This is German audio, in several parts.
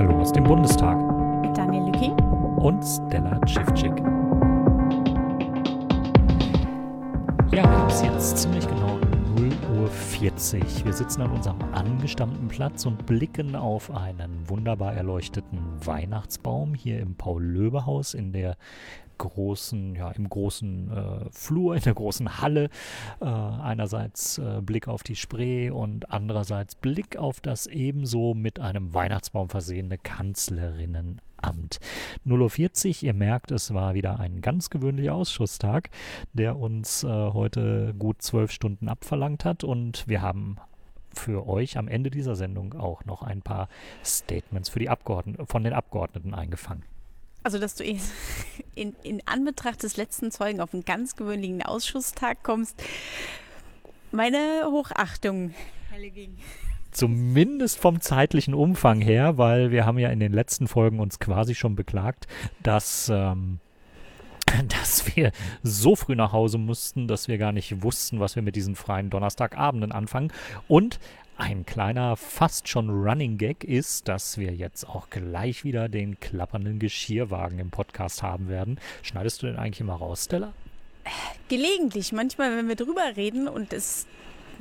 Hallo aus dem Bundestag. Mit Daniel Lücking und Stella Civcik. Ja, wir haben es jetzt ziemlich genau 0 Uhr 40. Wir sitzen an unserem angestammten Platz und blicken auf einen wunderbar erleuchteten Weihnachtsbaum hier im Paul-Löbe-Haus in der großen, ja, im großen äh, Flur, in der großen Halle. Äh, einerseits äh, Blick auf die Spree und andererseits Blick auf das ebenso mit einem Weihnachtsbaum versehene Kanzlerinnenamt. 0.40 Uhr, ihr merkt, es war wieder ein ganz gewöhnlicher Ausschusstag, der uns äh, heute gut zwölf Stunden abverlangt hat und wir haben für euch am Ende dieser Sendung auch noch ein paar Statements für die Abgeordneten, von den Abgeordneten eingefangen. Also, dass du in, in Anbetracht des letzten Zeugen auf einen ganz gewöhnlichen Ausschusstag kommst, meine Hochachtung. Zumindest vom zeitlichen Umfang her, weil wir haben ja in den letzten Folgen uns quasi schon beklagt, dass, ähm, dass wir so früh nach Hause mussten, dass wir gar nicht wussten, was wir mit diesen freien Donnerstagabenden anfangen. Und ein kleiner, fast schon Running Gag ist, dass wir jetzt auch gleich wieder den klappernden Geschirrwagen im Podcast haben werden. Schneidest du den eigentlich immer raus, Stella? Gelegentlich. Manchmal, wenn wir drüber reden und es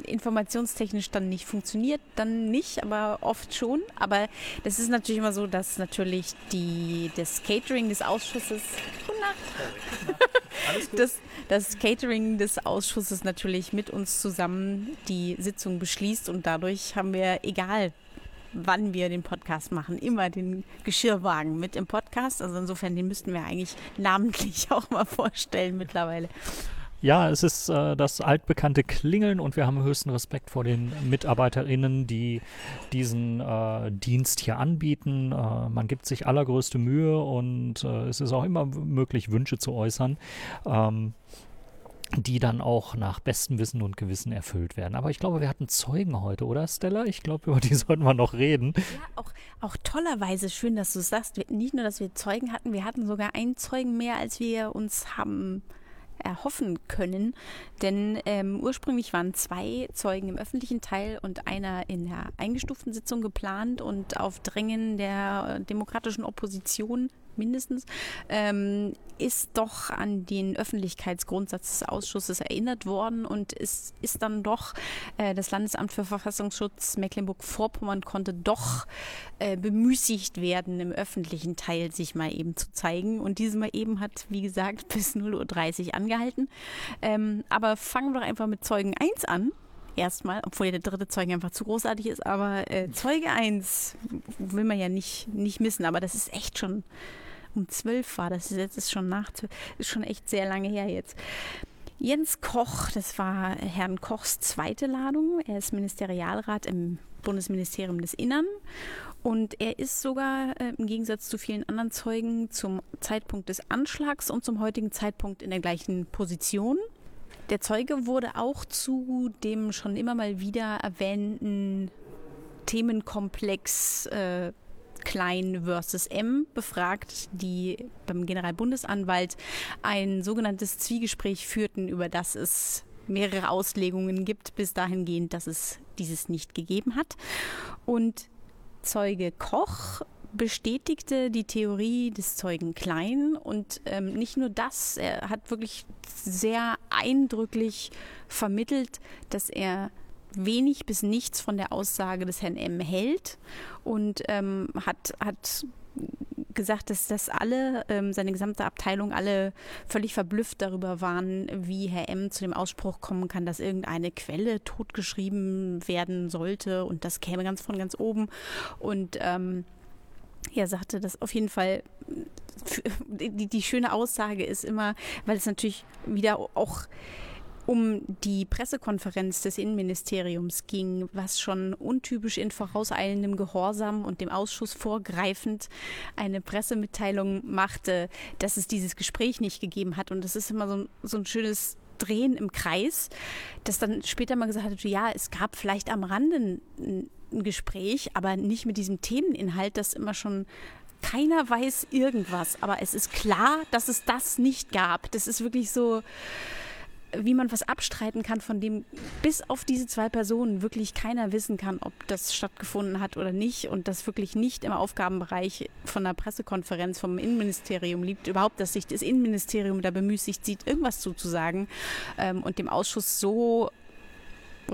informationstechnisch dann nicht funktioniert, dann nicht, aber oft schon. Aber das ist natürlich immer so, dass natürlich die, das Catering des Ausschusses. Gute Nacht. Das, das Catering des Ausschusses natürlich mit uns zusammen die Sitzung beschließt und dadurch haben wir, egal wann wir den Podcast machen, immer den Geschirrwagen mit im Podcast. Also insofern, den müssten wir eigentlich namentlich auch mal vorstellen mittlerweile. Ja, es ist äh, das altbekannte Klingeln und wir haben höchsten Respekt vor den MitarbeiterInnen, die diesen äh, Dienst hier anbieten. Äh, man gibt sich allergrößte Mühe und äh, es ist auch immer möglich, Wünsche zu äußern. Ähm, die dann auch nach bestem Wissen und Gewissen erfüllt werden. Aber ich glaube, wir hatten Zeugen heute, oder Stella? Ich glaube, über die sollten wir noch reden. Ja, auch, auch tollerweise schön, dass du es sagst. nicht nur, dass wir Zeugen hatten, wir hatten sogar einen Zeugen mehr, als wir uns haben erhoffen können. Denn ähm, ursprünglich waren zwei Zeugen im öffentlichen Teil und einer in der eingestuften Sitzung geplant und auf Drängen der demokratischen Opposition mindestens, ähm, ist doch an den Öffentlichkeitsgrundsatz des Ausschusses erinnert worden und es ist dann doch, äh, das Landesamt für Verfassungsschutz Mecklenburg-Vorpommern konnte doch äh, bemüßigt werden, im öffentlichen Teil sich mal eben zu zeigen. Und diesmal eben hat, wie gesagt, bis 0.30 Uhr angehalten. Ähm, aber fangen wir doch einfach mit Zeugen 1 an erstmal, obwohl der dritte Zeuge einfach zu großartig ist, aber äh, Zeuge 1 will man ja nicht, nicht missen, aber das ist echt schon um zwölf war. Das ist jetzt ist schon nach ist schon echt sehr lange her jetzt. Jens Koch, das war Herrn Kochs zweite Ladung. Er ist Ministerialrat im Bundesministerium des Innern und er ist sogar äh, im Gegensatz zu vielen anderen Zeugen zum Zeitpunkt des Anschlags und zum heutigen Zeitpunkt in der gleichen Position. Der Zeuge wurde auch zu dem schon immer mal wieder erwähnten Themenkomplex äh, Klein versus M befragt, die beim Generalbundesanwalt ein sogenanntes Zwiegespräch führten, über das es mehrere Auslegungen gibt, bis dahingehend, dass es dieses nicht gegeben hat. Und Zeuge Koch bestätigte die Theorie des Zeugen Klein und ähm, nicht nur das, er hat wirklich sehr eindrücklich vermittelt, dass er wenig bis nichts von der Aussage des Herrn M hält und ähm, hat, hat gesagt, dass das alle, ähm, seine gesamte Abteilung, alle völlig verblüfft darüber waren, wie Herr M zu dem Ausspruch kommen kann, dass irgendeine Quelle totgeschrieben werden sollte und das käme ganz von ganz oben. Und ähm, er sagte, dass auf jeden Fall die, die schöne Aussage ist immer, weil es natürlich wieder auch um die Pressekonferenz des Innenministeriums ging, was schon untypisch in vorauseilendem Gehorsam und dem Ausschuss vorgreifend eine Pressemitteilung machte, dass es dieses Gespräch nicht gegeben hat. Und das ist immer so, so ein schönes Drehen im Kreis, das dann später mal gesagt hat, ja, es gab vielleicht am Rande ein, ein Gespräch, aber nicht mit diesem Themeninhalt, das immer schon keiner weiß irgendwas, aber es ist klar, dass es das nicht gab. Das ist wirklich so, wie man was abstreiten kann, von dem bis auf diese zwei Personen wirklich keiner wissen kann, ob das stattgefunden hat oder nicht und das wirklich nicht im Aufgabenbereich von der Pressekonferenz vom Innenministerium liegt, überhaupt, dass sich das Innenministerium da bemüßigt sieht, irgendwas zuzusagen ähm, und dem Ausschuss so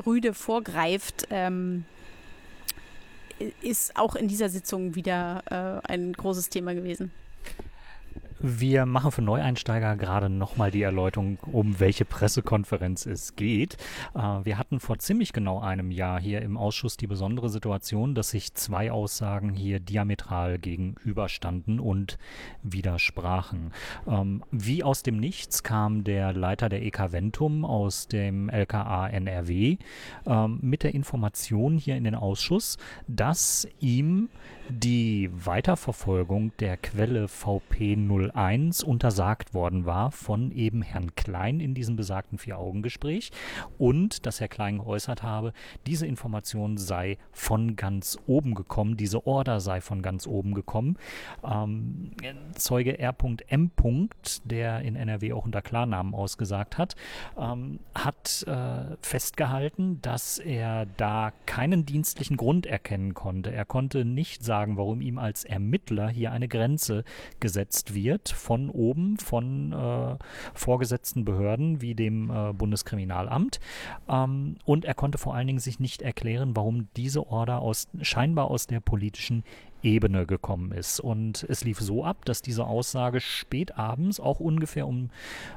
rüde vorgreift, ähm, ist auch in dieser Sitzung wieder äh, ein großes Thema gewesen. Wir machen für Neueinsteiger gerade nochmal die Erläuterung, um welche Pressekonferenz es geht. Äh, wir hatten vor ziemlich genau einem Jahr hier im Ausschuss die besondere Situation, dass sich zwei Aussagen hier diametral gegenüberstanden und widersprachen. Ähm, wie aus dem Nichts kam der Leiter der EK Ventum aus dem LKA NRW ähm, mit der Information hier in den Ausschuss, dass ihm die Weiterverfolgung der Quelle VP01 untersagt worden war von eben Herrn Klein in diesem besagten Vier-Augen-Gespräch und dass Herr Klein geäußert habe, diese Information sei von ganz oben gekommen, diese Order sei von ganz oben gekommen. Ähm, Zeuge R.M. der in NRW auch unter Klarnamen ausgesagt hat, ähm, hat äh, festgehalten, dass er da keinen dienstlichen Grund erkennen konnte. Er konnte nicht sagen, warum ihm als Ermittler hier eine Grenze gesetzt wird von oben, von äh, vorgesetzten Behörden wie dem äh, Bundeskriminalamt. Ähm, und er konnte vor allen Dingen sich nicht erklären, warum diese Order aus, scheinbar aus der politischen Ebene gekommen ist. Und es lief so ab, dass diese Aussage spät abends, auch ungefähr um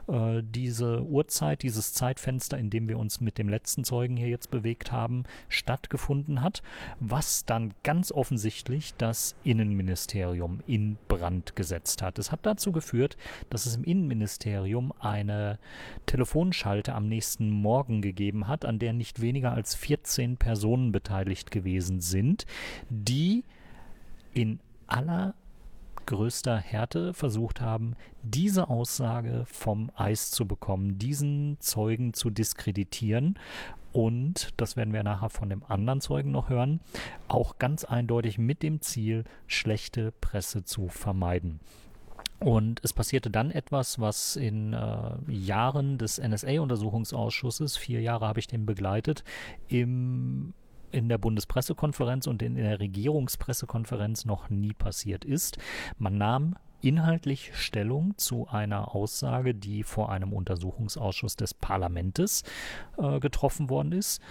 äh, diese Uhrzeit, dieses Zeitfenster, in dem wir uns mit dem letzten Zeugen hier jetzt bewegt haben, stattgefunden hat, was dann ganz offensichtlich das Innenministerium in Brand gesetzt hat. Es hat dazu geführt, dass es im Innenministerium eine Telefonschalte am nächsten Morgen gegeben hat, an der nicht weniger als 14 Personen beteiligt gewesen sind, die in allergrößter Härte versucht haben, diese Aussage vom Eis zu bekommen, diesen Zeugen zu diskreditieren und, das werden wir nachher von dem anderen Zeugen noch hören, auch ganz eindeutig mit dem Ziel, schlechte Presse zu vermeiden. Und es passierte dann etwas, was in äh, Jahren des NSA-Untersuchungsausschusses, vier Jahre habe ich den begleitet, im in der Bundespressekonferenz und in der Regierungspressekonferenz noch nie passiert ist. Man nahm inhaltlich Stellung zu einer Aussage, die vor einem Untersuchungsausschuss des Parlaments äh, getroffen worden ist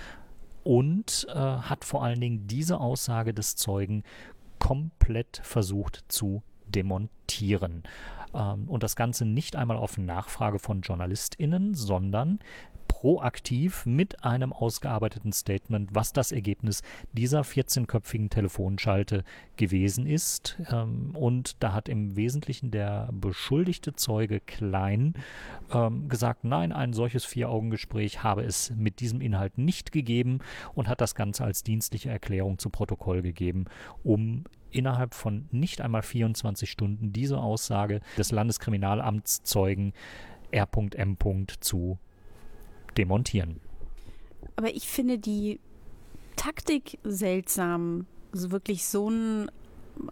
und äh, hat vor allen Dingen diese Aussage des Zeugen komplett versucht zu demontieren. Ähm, und das Ganze nicht einmal auf Nachfrage von JournalistInnen, sondern proaktiv mit einem ausgearbeiteten Statement, was das Ergebnis dieser 14-köpfigen Telefonschalte gewesen ist. Ähm, und da hat im Wesentlichen der beschuldigte Zeuge Klein ähm, gesagt, nein, ein solches Vier-Augen-Gespräch habe es mit diesem Inhalt nicht gegeben und hat das Ganze als dienstliche Erklärung zu Protokoll gegeben, um innerhalb von nicht einmal 24 Stunden diese Aussage des Landeskriminalamtszeugen R.M. zu demontieren. Aber ich finde die Taktik seltsam, also wirklich so eine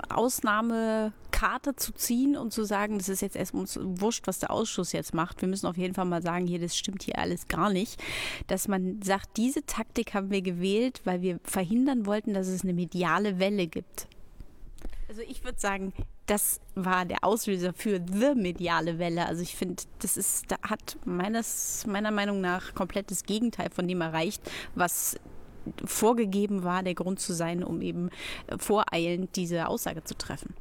Ausnahmekarte zu ziehen und zu sagen, das ist jetzt erst uns wurscht, was der Ausschuss jetzt macht. Wir müssen auf jeden Fall mal sagen, hier, das stimmt hier alles gar nicht. Dass man sagt, diese Taktik haben wir gewählt, weil wir verhindern wollten, dass es eine mediale Welle gibt. Also ich würde sagen, das war der Auslöser für the mediale Welle. Also ich finde, das ist, da hat meines, meiner Meinung nach komplett das Gegenteil von dem erreicht, was vorgegeben war, der Grund zu sein, um eben voreilend diese Aussage zu treffen.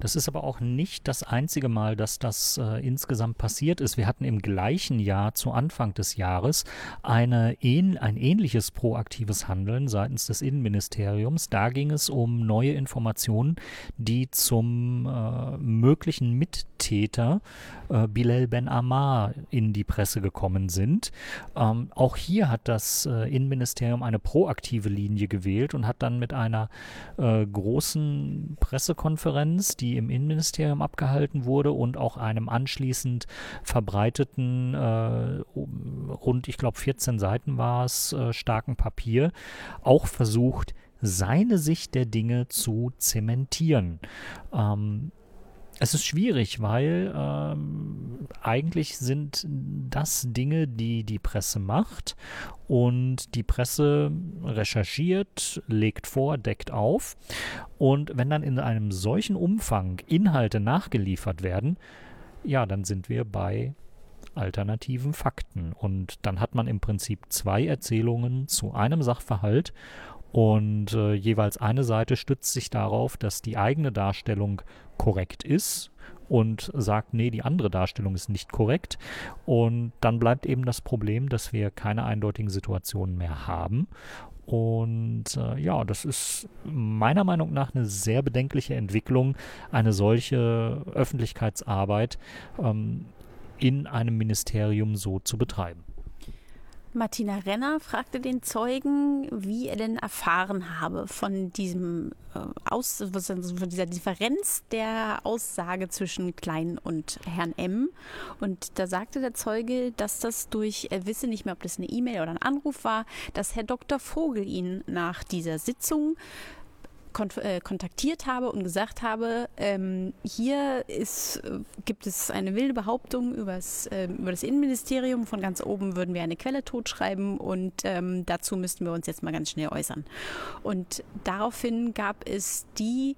Das ist aber auch nicht das einzige Mal, dass das äh, insgesamt passiert ist. Wir hatten im gleichen Jahr zu Anfang des Jahres eine, ein ähnliches proaktives Handeln seitens des Innenministeriums. Da ging es um neue Informationen, die zum äh, möglichen Mittäter äh, Bilal Ben Ammar in die Presse gekommen sind. Ähm, auch hier hat das äh, Innenministerium eine proaktive Linie gewählt und hat dann mit einer äh, großen Pressekonferenz, die die im Innenministerium abgehalten wurde und auch einem anschließend verbreiteten, äh, rund, ich glaube, 14 Seiten war es, äh, starken Papier, auch versucht, seine Sicht der Dinge zu zementieren. Ähm, Es ist schwierig, weil ähm, eigentlich sind das Dinge, die die Presse macht und die Presse recherchiert, legt vor, deckt auf. Und wenn dann in einem solchen Umfang Inhalte nachgeliefert werden, ja, dann sind wir bei alternativen Fakten. Und dann hat man im Prinzip zwei Erzählungen zu einem Sachverhalt und äh, jeweils eine Seite stützt sich darauf, dass die eigene Darstellung korrekt ist und sagt, nee, die andere Darstellung ist nicht korrekt. Und dann bleibt eben das Problem, dass wir keine eindeutigen Situationen mehr haben. Und äh, ja, das ist meiner Meinung nach eine sehr bedenkliche Entwicklung, eine solche Öffentlichkeitsarbeit ähm, in einem Ministerium so zu betreiben. Martina Renner fragte den Zeugen, wie er denn erfahren habe von diesem äh, Aus, von dieser Differenz der Aussage zwischen Klein und Herrn M. Und da sagte der Zeuge, dass das durch, er wisse nicht mehr, ob das eine E-Mail oder ein Anruf war, dass Herr Dr. Vogel ihn nach dieser Sitzung äh, kontaktiert habe und gesagt habe, ähm, hier ist, äh, gibt es eine wilde Behauptung übers, äh, über das Innenministerium. Von ganz oben würden wir eine Quelle totschreiben und ähm, dazu müssten wir uns jetzt mal ganz schnell äußern. Und daraufhin gab es die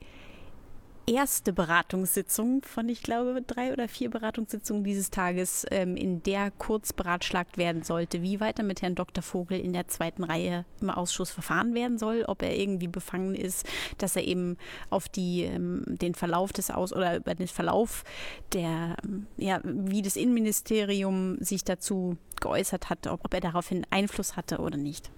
erste Beratungssitzung von, ich glaube, drei oder vier Beratungssitzungen dieses Tages, ähm, in der kurz beratschlagt werden sollte, wie weiter mit Herrn Dr. Vogel in der zweiten Reihe im Ausschuss verfahren werden soll, ob er irgendwie befangen ist, dass er eben auf die, ähm, den Verlauf des Aus oder über den Verlauf der, ähm, ja, wie das Innenministerium sich dazu geäußert hat, ob, ob er daraufhin Einfluss hatte oder nicht.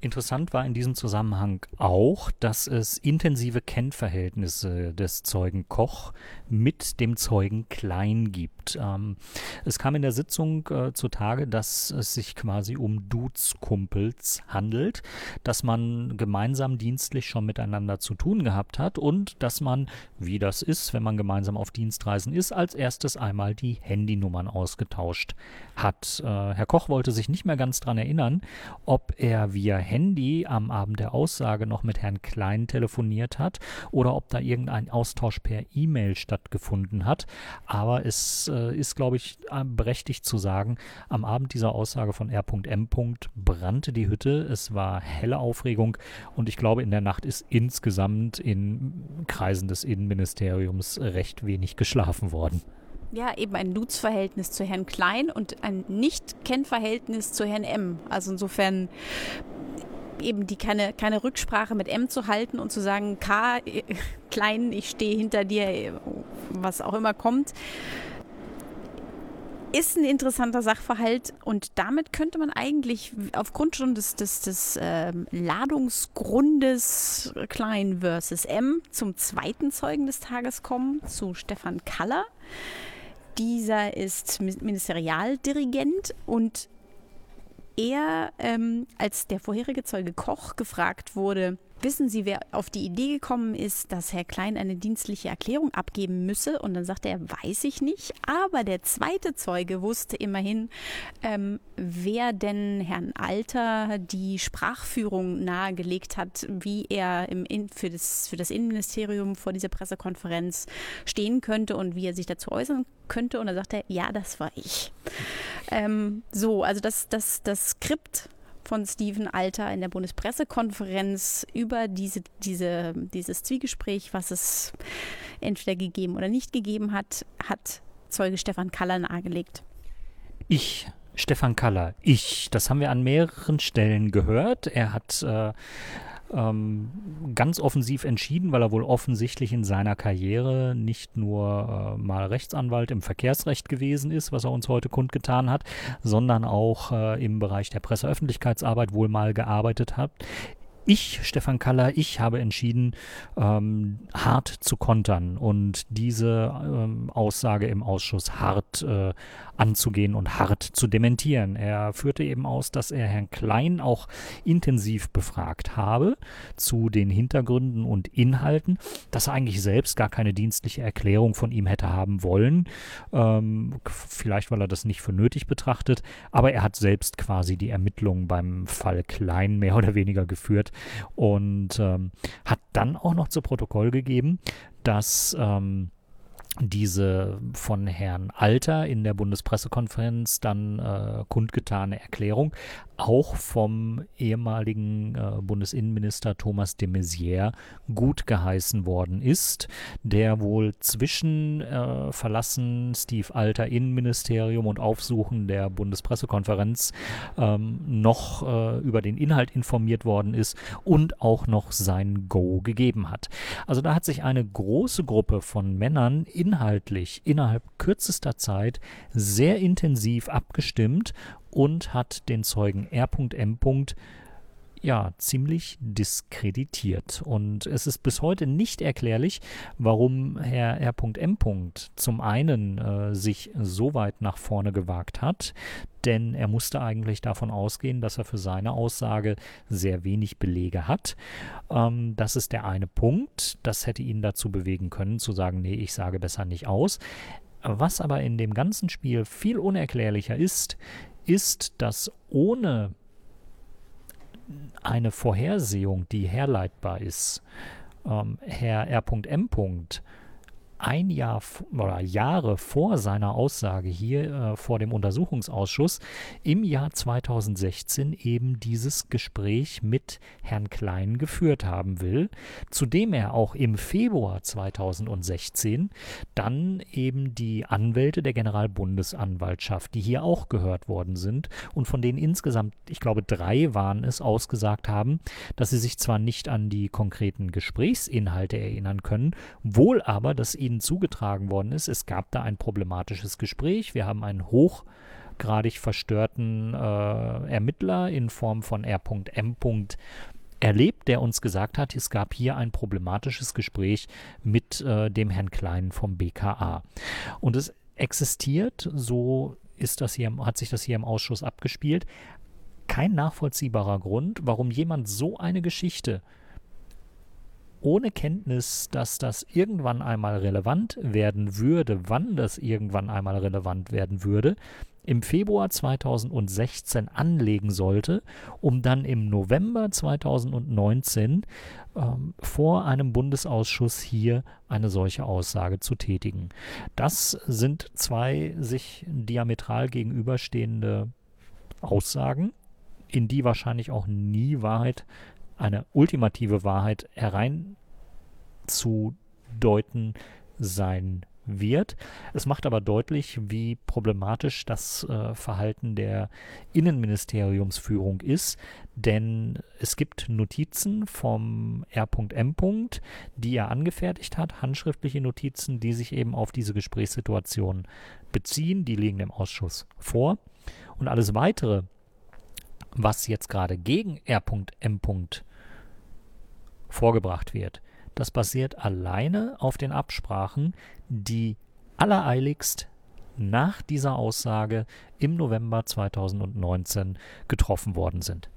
Interessant war in diesem Zusammenhang auch, dass es intensive Kennverhältnisse des Zeugen Koch mit dem Zeugen Klein gibt. Ähm, es kam in der Sitzung äh, zutage, dass es sich quasi um Duzkumpels handelt, dass man gemeinsam dienstlich schon miteinander zu tun gehabt hat und dass man, wie das ist, wenn man gemeinsam auf Dienstreisen ist, als erstes einmal die Handynummern ausgetauscht hat. Äh, Herr Koch wollte sich nicht mehr ganz daran erinnern, ob er via Handy am Abend der Aussage noch mit Herrn Klein telefoniert hat oder ob da irgendein Austausch per E-Mail stattgefunden hat. Aber es äh, ist, glaube ich, äh, berechtigt zu sagen, am Abend dieser Aussage von R.M. brannte die Hütte. Es war helle Aufregung und ich glaube, in der Nacht ist insgesamt in Kreisen des Innenministeriums recht wenig geschlafen worden ja, eben ein Dutzverhältnis zu Herrn Klein und ein Nicht-Kennverhältnis zu Herrn M. Also insofern eben die keine, keine Rücksprache mit M zu halten und zu sagen, K, Klein, ich stehe hinter dir, was auch immer kommt, ist ein interessanter Sachverhalt und damit könnte man eigentlich aufgrund schon des, des, des äh, Ladungsgrundes Klein versus M zum zweiten Zeugen des Tages kommen, zu Stefan Kaller. Dieser ist Ministerialdirigent und er, ähm, als der vorherige Zeuge Koch gefragt wurde, Wissen Sie, wer auf die Idee gekommen ist, dass Herr Klein eine dienstliche Erklärung abgeben müsse? Und dann sagte er, weiß ich nicht. Aber der zweite Zeuge wusste immerhin, ähm, wer denn Herrn Alter die Sprachführung nahegelegt hat, wie er im In für, das, für das Innenministerium vor dieser Pressekonferenz stehen könnte und wie er sich dazu äußern könnte. Und dann sagte er, ja, das war ich. Ähm, so, also das, das, das Skript von Steven Alter in der Bundespressekonferenz über diese, diese, dieses Zwiegespräch, was es entweder gegeben oder nicht gegeben hat, hat Zeuge Stefan Kaller nahegelegt. Ich Stefan Kaller. Ich, das haben wir an mehreren Stellen gehört. Er hat äh, ähm, ganz offensiv entschieden, weil er wohl offensichtlich in seiner Karriere nicht nur äh, mal Rechtsanwalt im Verkehrsrecht gewesen ist, was er uns heute kundgetan hat, sondern auch äh, im Bereich der Presseöffentlichkeitsarbeit wohl mal gearbeitet hat ich, Stefan Kaller, ich habe entschieden, ähm, hart zu kontern und diese ähm, Aussage im Ausschuss hart äh, anzugehen und hart zu dementieren. Er führte eben aus, dass er Herrn Klein auch intensiv befragt habe zu den Hintergründen und Inhalten, dass er eigentlich selbst gar keine dienstliche Erklärung von ihm hätte haben wollen, ähm, vielleicht weil er das nicht für nötig betrachtet, aber er hat selbst quasi die Ermittlungen beim Fall Klein mehr oder weniger geführt und ähm, hat dann auch noch zu Protokoll gegeben, dass ähm, diese von Herrn Alter in der Bundespressekonferenz dann äh, kundgetane Erklärung auch vom ehemaligen äh, Bundesinnenminister Thomas de Maizière gut geheißen worden ist, der wohl zwischen äh, Verlassen Steve Alter Innenministerium und Aufsuchen der Bundespressekonferenz ähm, noch äh, über den Inhalt informiert worden ist und auch noch sein Go gegeben hat. Also da hat sich eine große Gruppe von Männern inhaltlich innerhalb kürzester Zeit sehr intensiv abgestimmt und hat den Zeugen R.M. ja, ziemlich diskreditiert. Und es ist bis heute nicht erklärlich, warum Herr R.M. zum einen äh, sich so weit nach vorne gewagt hat, denn er musste eigentlich davon ausgehen, dass er für seine Aussage sehr wenig Belege hat. Ähm, das ist der eine Punkt. Das hätte ihn dazu bewegen können, zu sagen, nee, ich sage besser nicht aus. Was aber in dem ganzen Spiel viel unerklärlicher ist, ist, dass ohne eine Vorhersehung, die herleitbar ist, ähm, Herr R.M ein Jahr oder Jahre vor seiner Aussage hier äh, vor dem Untersuchungsausschuss im Jahr 2016 eben dieses Gespräch mit Herrn Klein geführt haben will, zu dem er auch im Februar 2016 dann eben die Anwälte der Generalbundesanwaltschaft, die hier auch gehört worden sind und von denen insgesamt, ich glaube, drei waren es, ausgesagt haben, dass sie sich zwar nicht an die konkreten Gesprächsinhalte erinnern können, wohl aber, dass ihnen zugetragen worden ist. Es gab da ein problematisches Gespräch. Wir haben einen hochgradig verstörten äh, Ermittler in Form von R.M. erlebt, der uns gesagt hat, es gab hier ein problematisches Gespräch mit äh, dem Herrn Klein vom BKA. Und es existiert, so ist das hier, hat sich das hier im Ausschuss abgespielt, kein nachvollziehbarer Grund, warum jemand so eine Geschichte ohne Kenntnis, dass das irgendwann einmal relevant werden würde, wann das irgendwann einmal relevant werden würde, im Februar 2016 anlegen sollte, um dann im November 2019 ähm, vor einem Bundesausschuss hier eine solche Aussage zu tätigen. Das sind zwei sich diametral gegenüberstehende Aussagen, in die wahrscheinlich auch nie Wahrheit eine ultimative Wahrheit hereinzudeuten sein wird. Es macht aber deutlich, wie problematisch das äh, Verhalten der Innenministeriumsführung ist, denn es gibt Notizen vom R.M. die er angefertigt hat, handschriftliche Notizen, die sich eben auf diese Gesprächssituation beziehen, die liegen dem Ausschuss vor. Und alles weitere, was jetzt gerade gegen R.M vorgebracht wird. Das basiert alleine auf den Absprachen, die allereiligst nach dieser Aussage im November 2019 getroffen worden sind.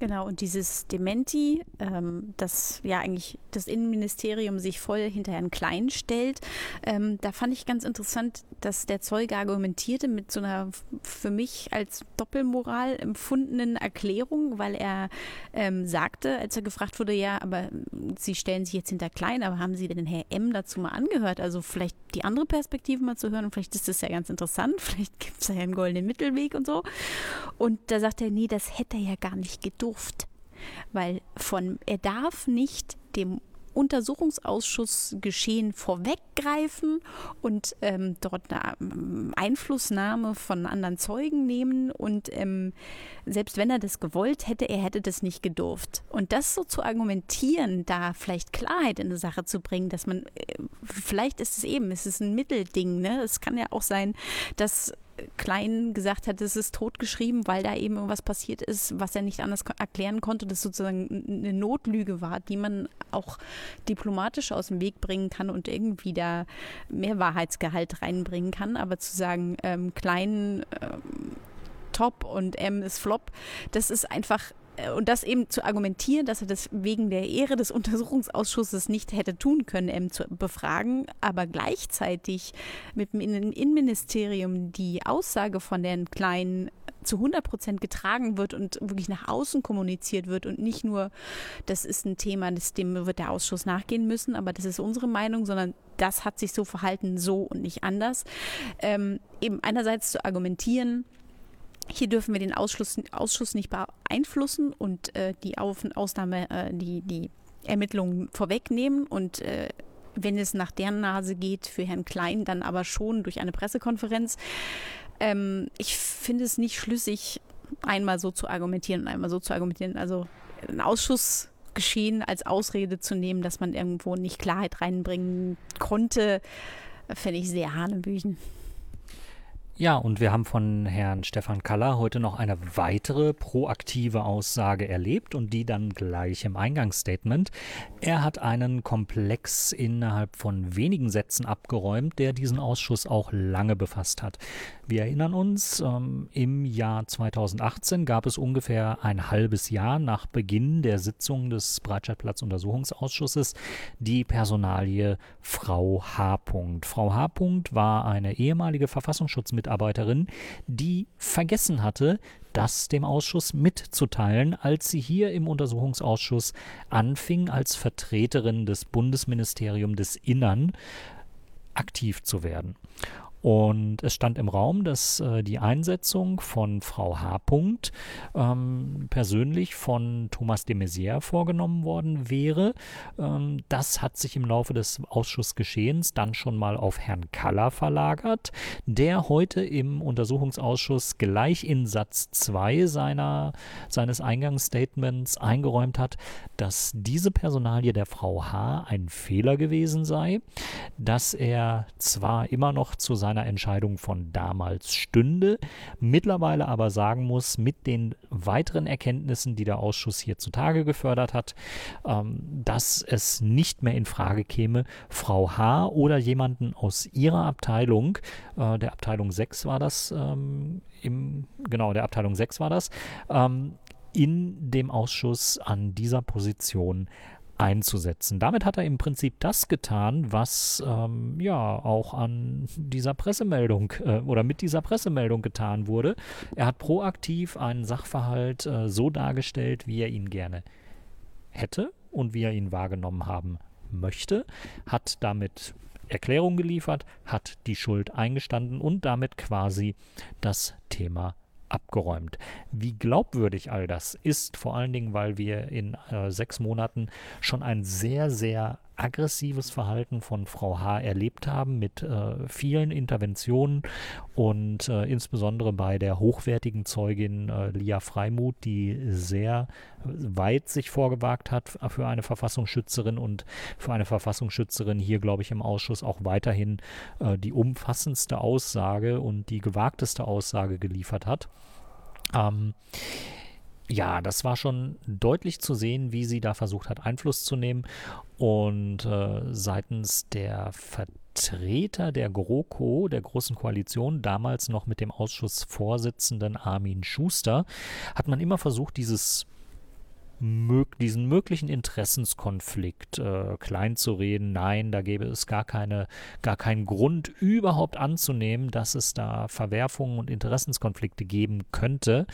Genau, und dieses Dementi, ähm, das ja eigentlich das Innenministerium sich voll hinter Herrn Klein stellt, ähm, da fand ich ganz interessant, dass der Zeuge argumentierte mit so einer für mich als Doppelmoral empfundenen Erklärung, weil er ähm, sagte, als er gefragt wurde, ja, aber Sie stellen sich jetzt hinter Klein, aber haben Sie denn Herr M dazu mal angehört? Also vielleicht die andere Perspektive mal zu hören und vielleicht ist das ja ganz interessant, vielleicht gibt es ja einen goldenen Mittelweg und so. Und da sagt er, nee, das hätte er ja gar nicht geduldet durft. Weil von, er darf nicht dem Untersuchungsausschuss geschehen vorweggreifen und ähm, dort eine ähm, Einflussnahme von anderen Zeugen nehmen. Und ähm, selbst wenn er das gewollt hätte, er hätte das nicht gedurft. Und das so zu argumentieren, da vielleicht Klarheit in eine Sache zu bringen, dass man, äh, vielleicht ist es eben, es ist ein Mittelding. Ne? Es kann ja auch sein, dass Klein gesagt hat, es ist totgeschrieben, weil da eben irgendwas passiert ist, was er nicht anders erklären konnte, das sozusagen eine Notlüge war, die man auch diplomatisch aus dem Weg bringen kann und irgendwie da mehr Wahrheitsgehalt reinbringen kann. Aber zu sagen, ähm, Klein ähm, top und M ist flop, das ist einfach und das eben zu argumentieren, dass er das wegen der Ehre des Untersuchungsausschusses nicht hätte tun können, M zu befragen, aber gleichzeitig mit dem Innenministerium die Aussage von den Kleinen zu 100 Prozent getragen wird und wirklich nach außen kommuniziert wird und nicht nur, das ist ein Thema, das, dem wird der Ausschuss nachgehen müssen, aber das ist unsere Meinung, sondern das hat sich so verhalten, so und nicht anders. Ähm, eben einerseits zu argumentieren, hier dürfen wir den Ausschluss, Ausschuss nicht beeinflussen und äh, die Auf- Ausnahme, äh, die, die Ermittlungen vorwegnehmen und äh, wenn es nach deren Nase geht, für Herrn Klein dann aber schon durch eine Pressekonferenz. Ähm, ich finde es nicht schlüssig, einmal so zu argumentieren und einmal so zu argumentieren. Also ein Ausschussgeschehen als Ausrede zu nehmen, dass man irgendwo nicht Klarheit reinbringen konnte, fände ich sehr hanebüchen. Ja, und wir haben von Herrn Stefan Kaller heute noch eine weitere proaktive Aussage erlebt und die dann gleich im Eingangsstatement. Er hat einen Komplex innerhalb von wenigen Sätzen abgeräumt, der diesen Ausschuss auch lange befasst hat. Wir erinnern uns, ähm, im Jahr 2018 gab es ungefähr ein halbes Jahr nach Beginn der Sitzung des Breitscheidplatz-Untersuchungsausschusses die Personalie Frau H. Frau H. war eine ehemalige Verfassungsschutzmitarbeiterin, die vergessen hatte, das dem Ausschuss mitzuteilen, als sie hier im Untersuchungsausschuss anfing, als Vertreterin des Bundesministeriums des Innern aktiv zu werden. Und es stand im Raum, dass äh, die Einsetzung von Frau H. Ähm, persönlich von Thomas de Maizière vorgenommen worden wäre. Ähm, das hat sich im Laufe des Ausschussgeschehens dann schon mal auf Herrn Kaller verlagert, der heute im Untersuchungsausschuss gleich in Satz 2 seiner, seines Eingangsstatements eingeräumt hat, dass diese Personalie der Frau H. ein Fehler gewesen sei, dass er zwar immer noch zu seiner seiner Entscheidung von damals stünde, mittlerweile aber sagen muss, mit den weiteren Erkenntnissen, die der Ausschuss hier zutage gefördert hat, ähm, dass es nicht mehr in Frage käme, Frau H. oder jemanden aus ihrer Abteilung, äh, der Abteilung 6 war das, ähm, im, genau, der Abteilung 6 war das, ähm, in dem Ausschuss an dieser Position einzusetzen. Damit hat er im Prinzip das getan, was ähm, ja auch an dieser Pressemeldung äh, oder mit dieser Pressemeldung getan wurde. Er hat proaktiv einen Sachverhalt äh, so dargestellt, wie er ihn gerne hätte und wie er ihn wahrgenommen haben möchte, hat damit Erklärung geliefert, hat die Schuld eingestanden und damit quasi das Thema abgeräumt. Wie glaubwürdig all das ist, vor allen Dingen, weil wir in äh, sechs Monaten schon ein sehr, sehr aggressives Verhalten von Frau H. erlebt haben mit äh, vielen Interventionen und äh, insbesondere bei der hochwertigen Zeugin äh, Lia Freimuth, die sehr weit sich vorgewagt hat für eine Verfassungsschützerin und für eine Verfassungsschützerin hier, glaube ich, im Ausschuss auch weiterhin äh, die umfassendste Aussage und die gewagteste Aussage geliefert hat. Ähm, ja, das war schon deutlich zu sehen, wie sie da versucht hat, Einfluss zu nehmen. Und äh, seitens der Vertreter der GroKo, der Großen Koalition, damals noch mit dem Ausschussvorsitzenden Armin Schuster, hat man immer versucht, dieses diesen möglichen Interessenskonflikt äh, klein zu reden. Nein, da gäbe es gar keine, gar keinen Grund überhaupt anzunehmen, dass es da Verwerfungen und Interessenskonflikte geben könnte.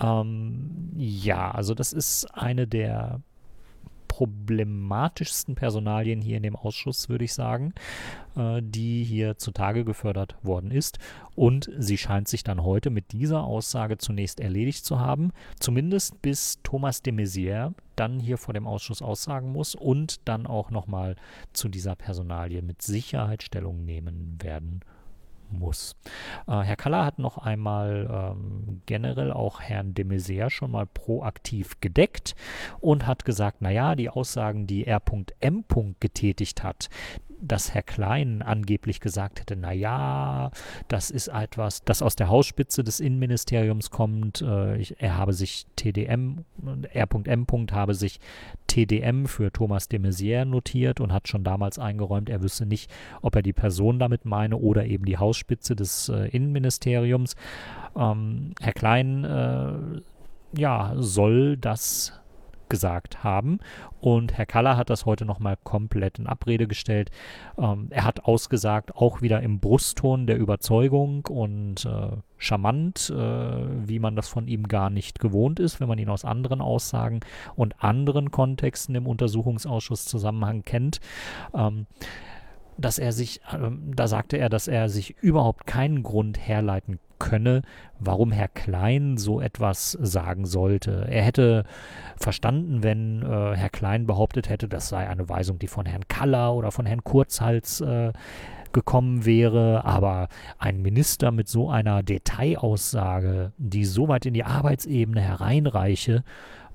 Ähm, ja, also das ist eine der problematischsten Personalien hier in dem Ausschuss, würde ich sagen, äh, die hier zutage gefördert worden ist. Und sie scheint sich dann heute mit dieser Aussage zunächst erledigt zu haben, zumindest bis Thomas de Maizière dann hier vor dem Ausschuss aussagen muss und dann auch nochmal zu dieser Personalie mit Sicherheit Stellung nehmen werden muss. Äh, Herr Kaller hat noch einmal ähm, generell auch Herrn de Maizière schon mal proaktiv gedeckt und hat gesagt, naja, die Aussagen, die R.M. getätigt hat, dass Herr Klein angeblich gesagt hätte, na ja, das ist etwas, das aus der Hausspitze des Innenministeriums kommt. Äh, ich, er habe sich TDM, R.M. habe sich TDM für Thomas de Maizière notiert und hat schon damals eingeräumt, er wüsste nicht, ob er die Person damit meine oder eben die Hausspitze des äh, Innenministeriums. Ähm, Herr Klein äh, ja, soll das gesagt haben. Und Herr Kaller hat das heute nochmal komplett in Abrede gestellt. Ähm, er hat ausgesagt, auch wieder im Brustton der Überzeugung und äh, charmant, äh, wie man das von ihm gar nicht gewohnt ist, wenn man ihn aus anderen Aussagen und anderen Kontexten im Untersuchungsausschuss Zusammenhang kennt. Ähm, dass er sich, ähm, da sagte er, dass er sich überhaupt keinen Grund herleiten könne, warum Herr Klein so etwas sagen sollte. Er hätte verstanden, wenn äh, Herr Klein behauptet hätte, das sei eine Weisung, die von Herrn Kaller oder von Herrn Kurzhals äh, gekommen wäre, aber ein Minister mit so einer Detailaussage, die so weit in die Arbeitsebene hereinreiche,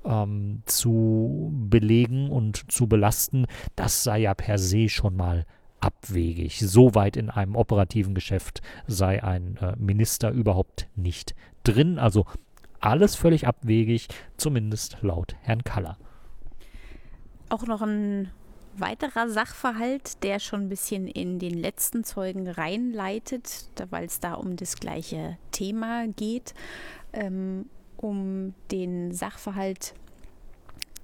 ähm, zu belegen und zu belasten, das sei ja per se schon mal abwegig. So weit in einem operativen Geschäft sei ein äh, Minister überhaupt nicht drin. Also alles völlig abwegig, zumindest laut Herrn Kaller. Auch noch ein weiterer Sachverhalt, der schon ein bisschen in den letzten Zeugen reinleitet, weil es da um das gleiche Thema geht, ähm, um den Sachverhalt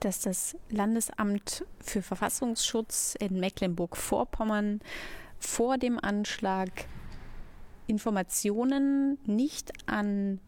dass das Landesamt für Verfassungsschutz in Mecklenburg-Vorpommern vor dem Anschlag Informationen nicht an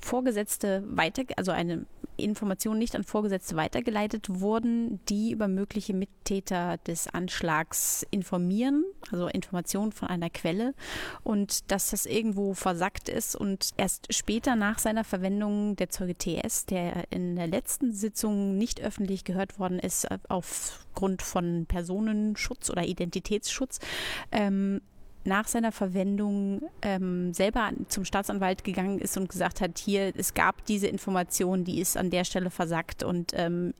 Vorgesetzte weiter, also eine Information nicht an Vorgesetzte weitergeleitet wurden, die über mögliche Mittäter des Anschlags informieren, also Informationen von einer Quelle. Und dass das irgendwo versackt ist und erst später nach seiner Verwendung der Zeuge TS, der in der letzten Sitzung nicht öffentlich gehört worden ist, aufgrund von Personenschutz oder Identitätsschutz, ähm, nach seiner Verwendung ähm, selber zum Staatsanwalt gegangen ist und gesagt hat, hier, es gab diese Information, die ist an der Stelle versackt und ähm,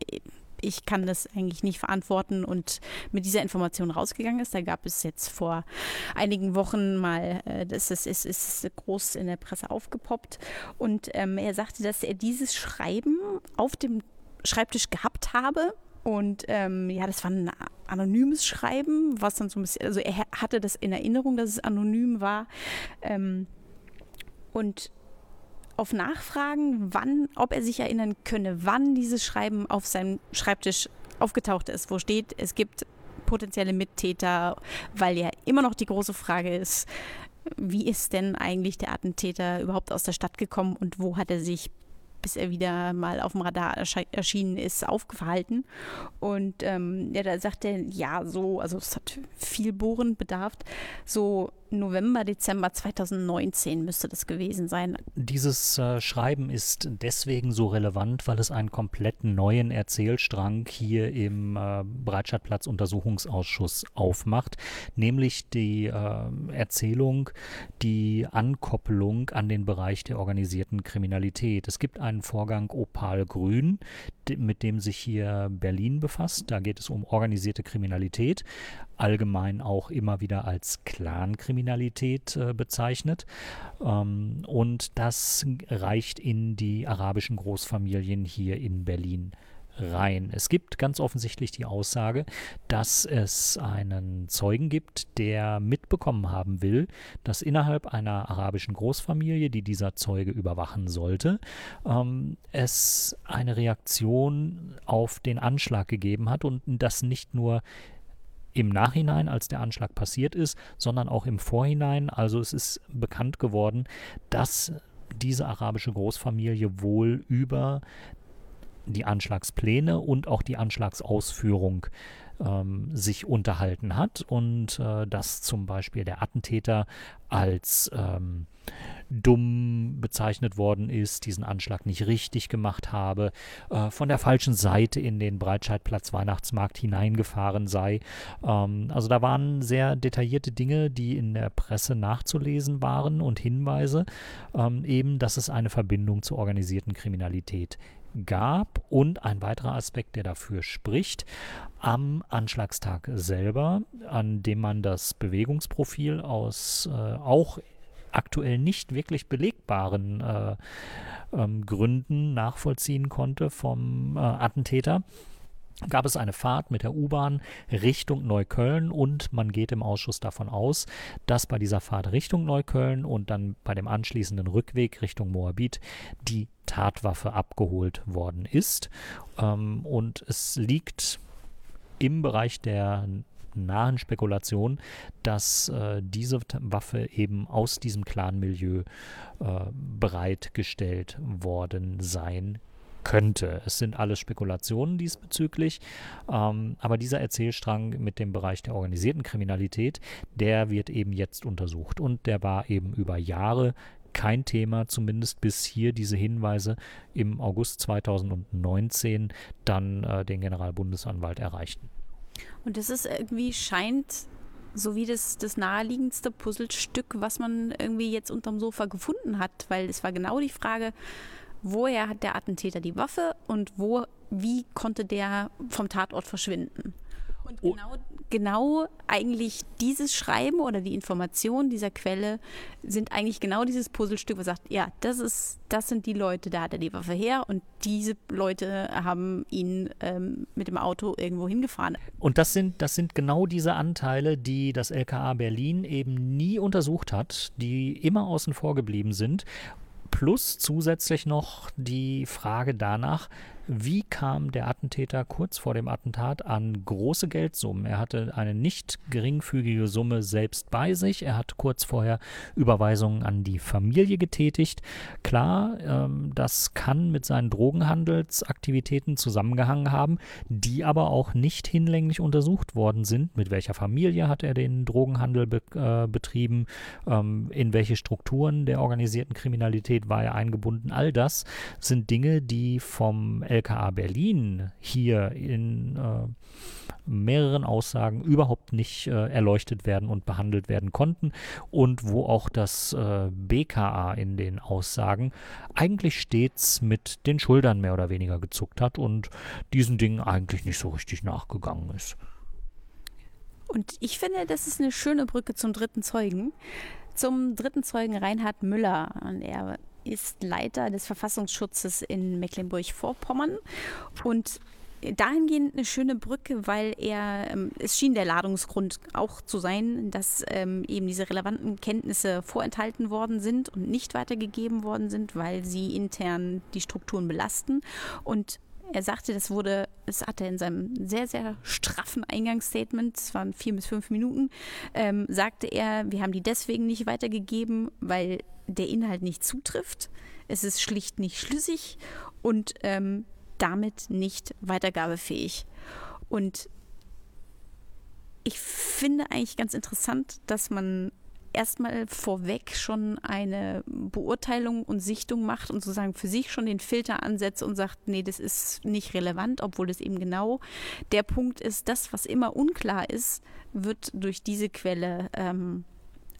ich kann das eigentlich nicht verantworten und mit dieser Information rausgegangen ist. Da gab es jetzt vor einigen Wochen mal, äh, das ist, ist, ist groß in der Presse aufgepoppt und ähm, er sagte, dass er dieses Schreiben auf dem Schreibtisch gehabt habe und ähm, ja, das war ein anonymes Schreiben, was dann so ein bisschen, also er hatte das in Erinnerung, dass es anonym war. Ähm, und auf Nachfragen, wann, ob er sich erinnern könne, wann dieses Schreiben auf seinem Schreibtisch aufgetaucht ist, wo steht, es gibt potenzielle Mittäter, weil ja immer noch die große Frage ist, wie ist denn eigentlich der Attentäter überhaupt aus der Stadt gekommen und wo hat er sich bis er wieder mal auf dem Radar erschienen ist, aufgehalten. Und ähm, ja, da sagt er, ja, so, also es hat viel Bohren bedarf, so November, Dezember 2019 müsste das gewesen sein. Dieses äh, Schreiben ist deswegen so relevant, weil es einen komplett neuen Erzählstrang hier im äh, Breitscheidplatz Untersuchungsausschuss aufmacht, nämlich die äh, Erzählung, die Ankopplung an den Bereich der organisierten Kriminalität. Es gibt einen Vorgang Opal Grün, mit dem sich hier Berlin befasst. Da geht es um organisierte Kriminalität, allgemein auch immer wieder als Clankriminalität äh, bezeichnet. Ähm, und das reicht in die arabischen Großfamilien hier in Berlin rein. Es gibt ganz offensichtlich die Aussage, dass es einen Zeugen gibt, der mitbekommen haben will, dass innerhalb einer arabischen Großfamilie, die dieser Zeuge überwachen sollte, ähm, es eine Reaktion auf den Anschlag gegeben hat und das nicht nur im Nachhinein, als der Anschlag passiert ist, sondern auch im Vorhinein. Also es ist bekannt geworden, dass diese arabische Großfamilie wohl über die Anschlagspläne und auch die Anschlagsausführung ähm, sich unterhalten hat und äh, dass zum Beispiel der Attentäter als ähm, dumm bezeichnet worden ist, diesen Anschlag nicht richtig gemacht habe, äh, von der falschen Seite in den Breitscheidplatz Weihnachtsmarkt hineingefahren sei. Ähm, also da waren sehr detaillierte Dinge, die in der Presse nachzulesen waren und Hinweise, ähm, eben, dass es eine Verbindung zur organisierten Kriminalität gab und ein weiterer Aspekt, der dafür spricht, am Anschlagstag selber, an dem man das Bewegungsprofil aus äh, auch aktuell nicht wirklich belegbaren äh, ähm, Gründen nachvollziehen konnte vom äh, Attentäter gab es eine Fahrt mit der U-Bahn Richtung Neukölln und man geht im Ausschuss davon aus, dass bei dieser Fahrt Richtung Neukölln und dann bei dem anschließenden Rückweg Richtung Moabit die Tatwaffe abgeholt worden ist. Ähm, und es liegt im Bereich der nahen Spekulation, dass äh, diese Waffe eben aus diesem Clan-Milieu äh, bereitgestellt worden sein könnte. Es sind alles Spekulationen diesbezüglich, ähm, aber dieser Erzählstrang mit dem Bereich der organisierten Kriminalität, der wird eben jetzt untersucht und der war eben über Jahre kein Thema, zumindest bis hier diese Hinweise im August 2019 dann äh, den Generalbundesanwalt erreichten. Und das ist irgendwie scheint so wie das, das naheliegendste Puzzlestück, was man irgendwie jetzt unterm Sofa gefunden hat, weil es war genau die Frage, woher hat der Attentäter die Waffe und wo, wie konnte der vom Tatort verschwinden? Und oh. genau, genau eigentlich dieses Schreiben oder die Information dieser Quelle sind eigentlich genau dieses Puzzlestück, was sagt, ja, das ist, das sind die Leute, da hat er die Waffe her und diese Leute haben ihn ähm, mit dem Auto irgendwo hingefahren. Und das sind, das sind genau diese Anteile, die das LKA Berlin eben nie untersucht hat, die immer außen vor geblieben sind plus zusätzlich noch die Frage danach, wie kam der Attentäter kurz vor dem Attentat an große Geldsummen? Er hatte eine nicht geringfügige Summe selbst bei sich. Er hat kurz vorher Überweisungen an die Familie getätigt. Klar, ähm, das kann mit seinen Drogenhandelsaktivitäten zusammengehangen haben, die aber auch nicht hinlänglich untersucht worden sind. Mit welcher Familie hat er den Drogenhandel be äh, betrieben? Ähm, in welche Strukturen der organisierten Kriminalität war er eingebunden? All das sind Dinge, die vom LKA Berlin hier in äh, mehreren Aussagen überhaupt nicht äh, erleuchtet werden und behandelt werden konnten und wo auch das äh, BKA in den Aussagen eigentlich stets mit den Schultern mehr oder weniger gezuckt hat und diesen Dingen eigentlich nicht so richtig nachgegangen ist. Und ich finde, das ist eine schöne Brücke zum dritten Zeugen. Zum dritten Zeugen Reinhard Müller. Und er ist Leiter des Verfassungsschutzes in Mecklenburg-Vorpommern und dahingehend eine schöne Brücke, weil er, ähm, es schien der Ladungsgrund auch zu sein, dass ähm, eben diese relevanten Kenntnisse vorenthalten worden sind und nicht weitergegeben worden sind, weil sie intern die Strukturen belasten. Und er sagte, das wurde, das hat er in seinem sehr, sehr straffen Eingangsstatement, es waren vier bis fünf Minuten, ähm, sagte er, wir haben die deswegen nicht weitergegeben, weil der Inhalt nicht zutrifft. Es ist schlicht nicht schlüssig und ähm, damit nicht weitergabefähig. Und ich finde eigentlich ganz interessant, dass man erstmal vorweg schon eine Beurteilung und Sichtung macht und sozusagen für sich schon den Filter ansetzt und sagt, nee, das ist nicht relevant, obwohl das eben genau der Punkt ist, das, was immer unklar ist, wird durch diese Quelle ähm,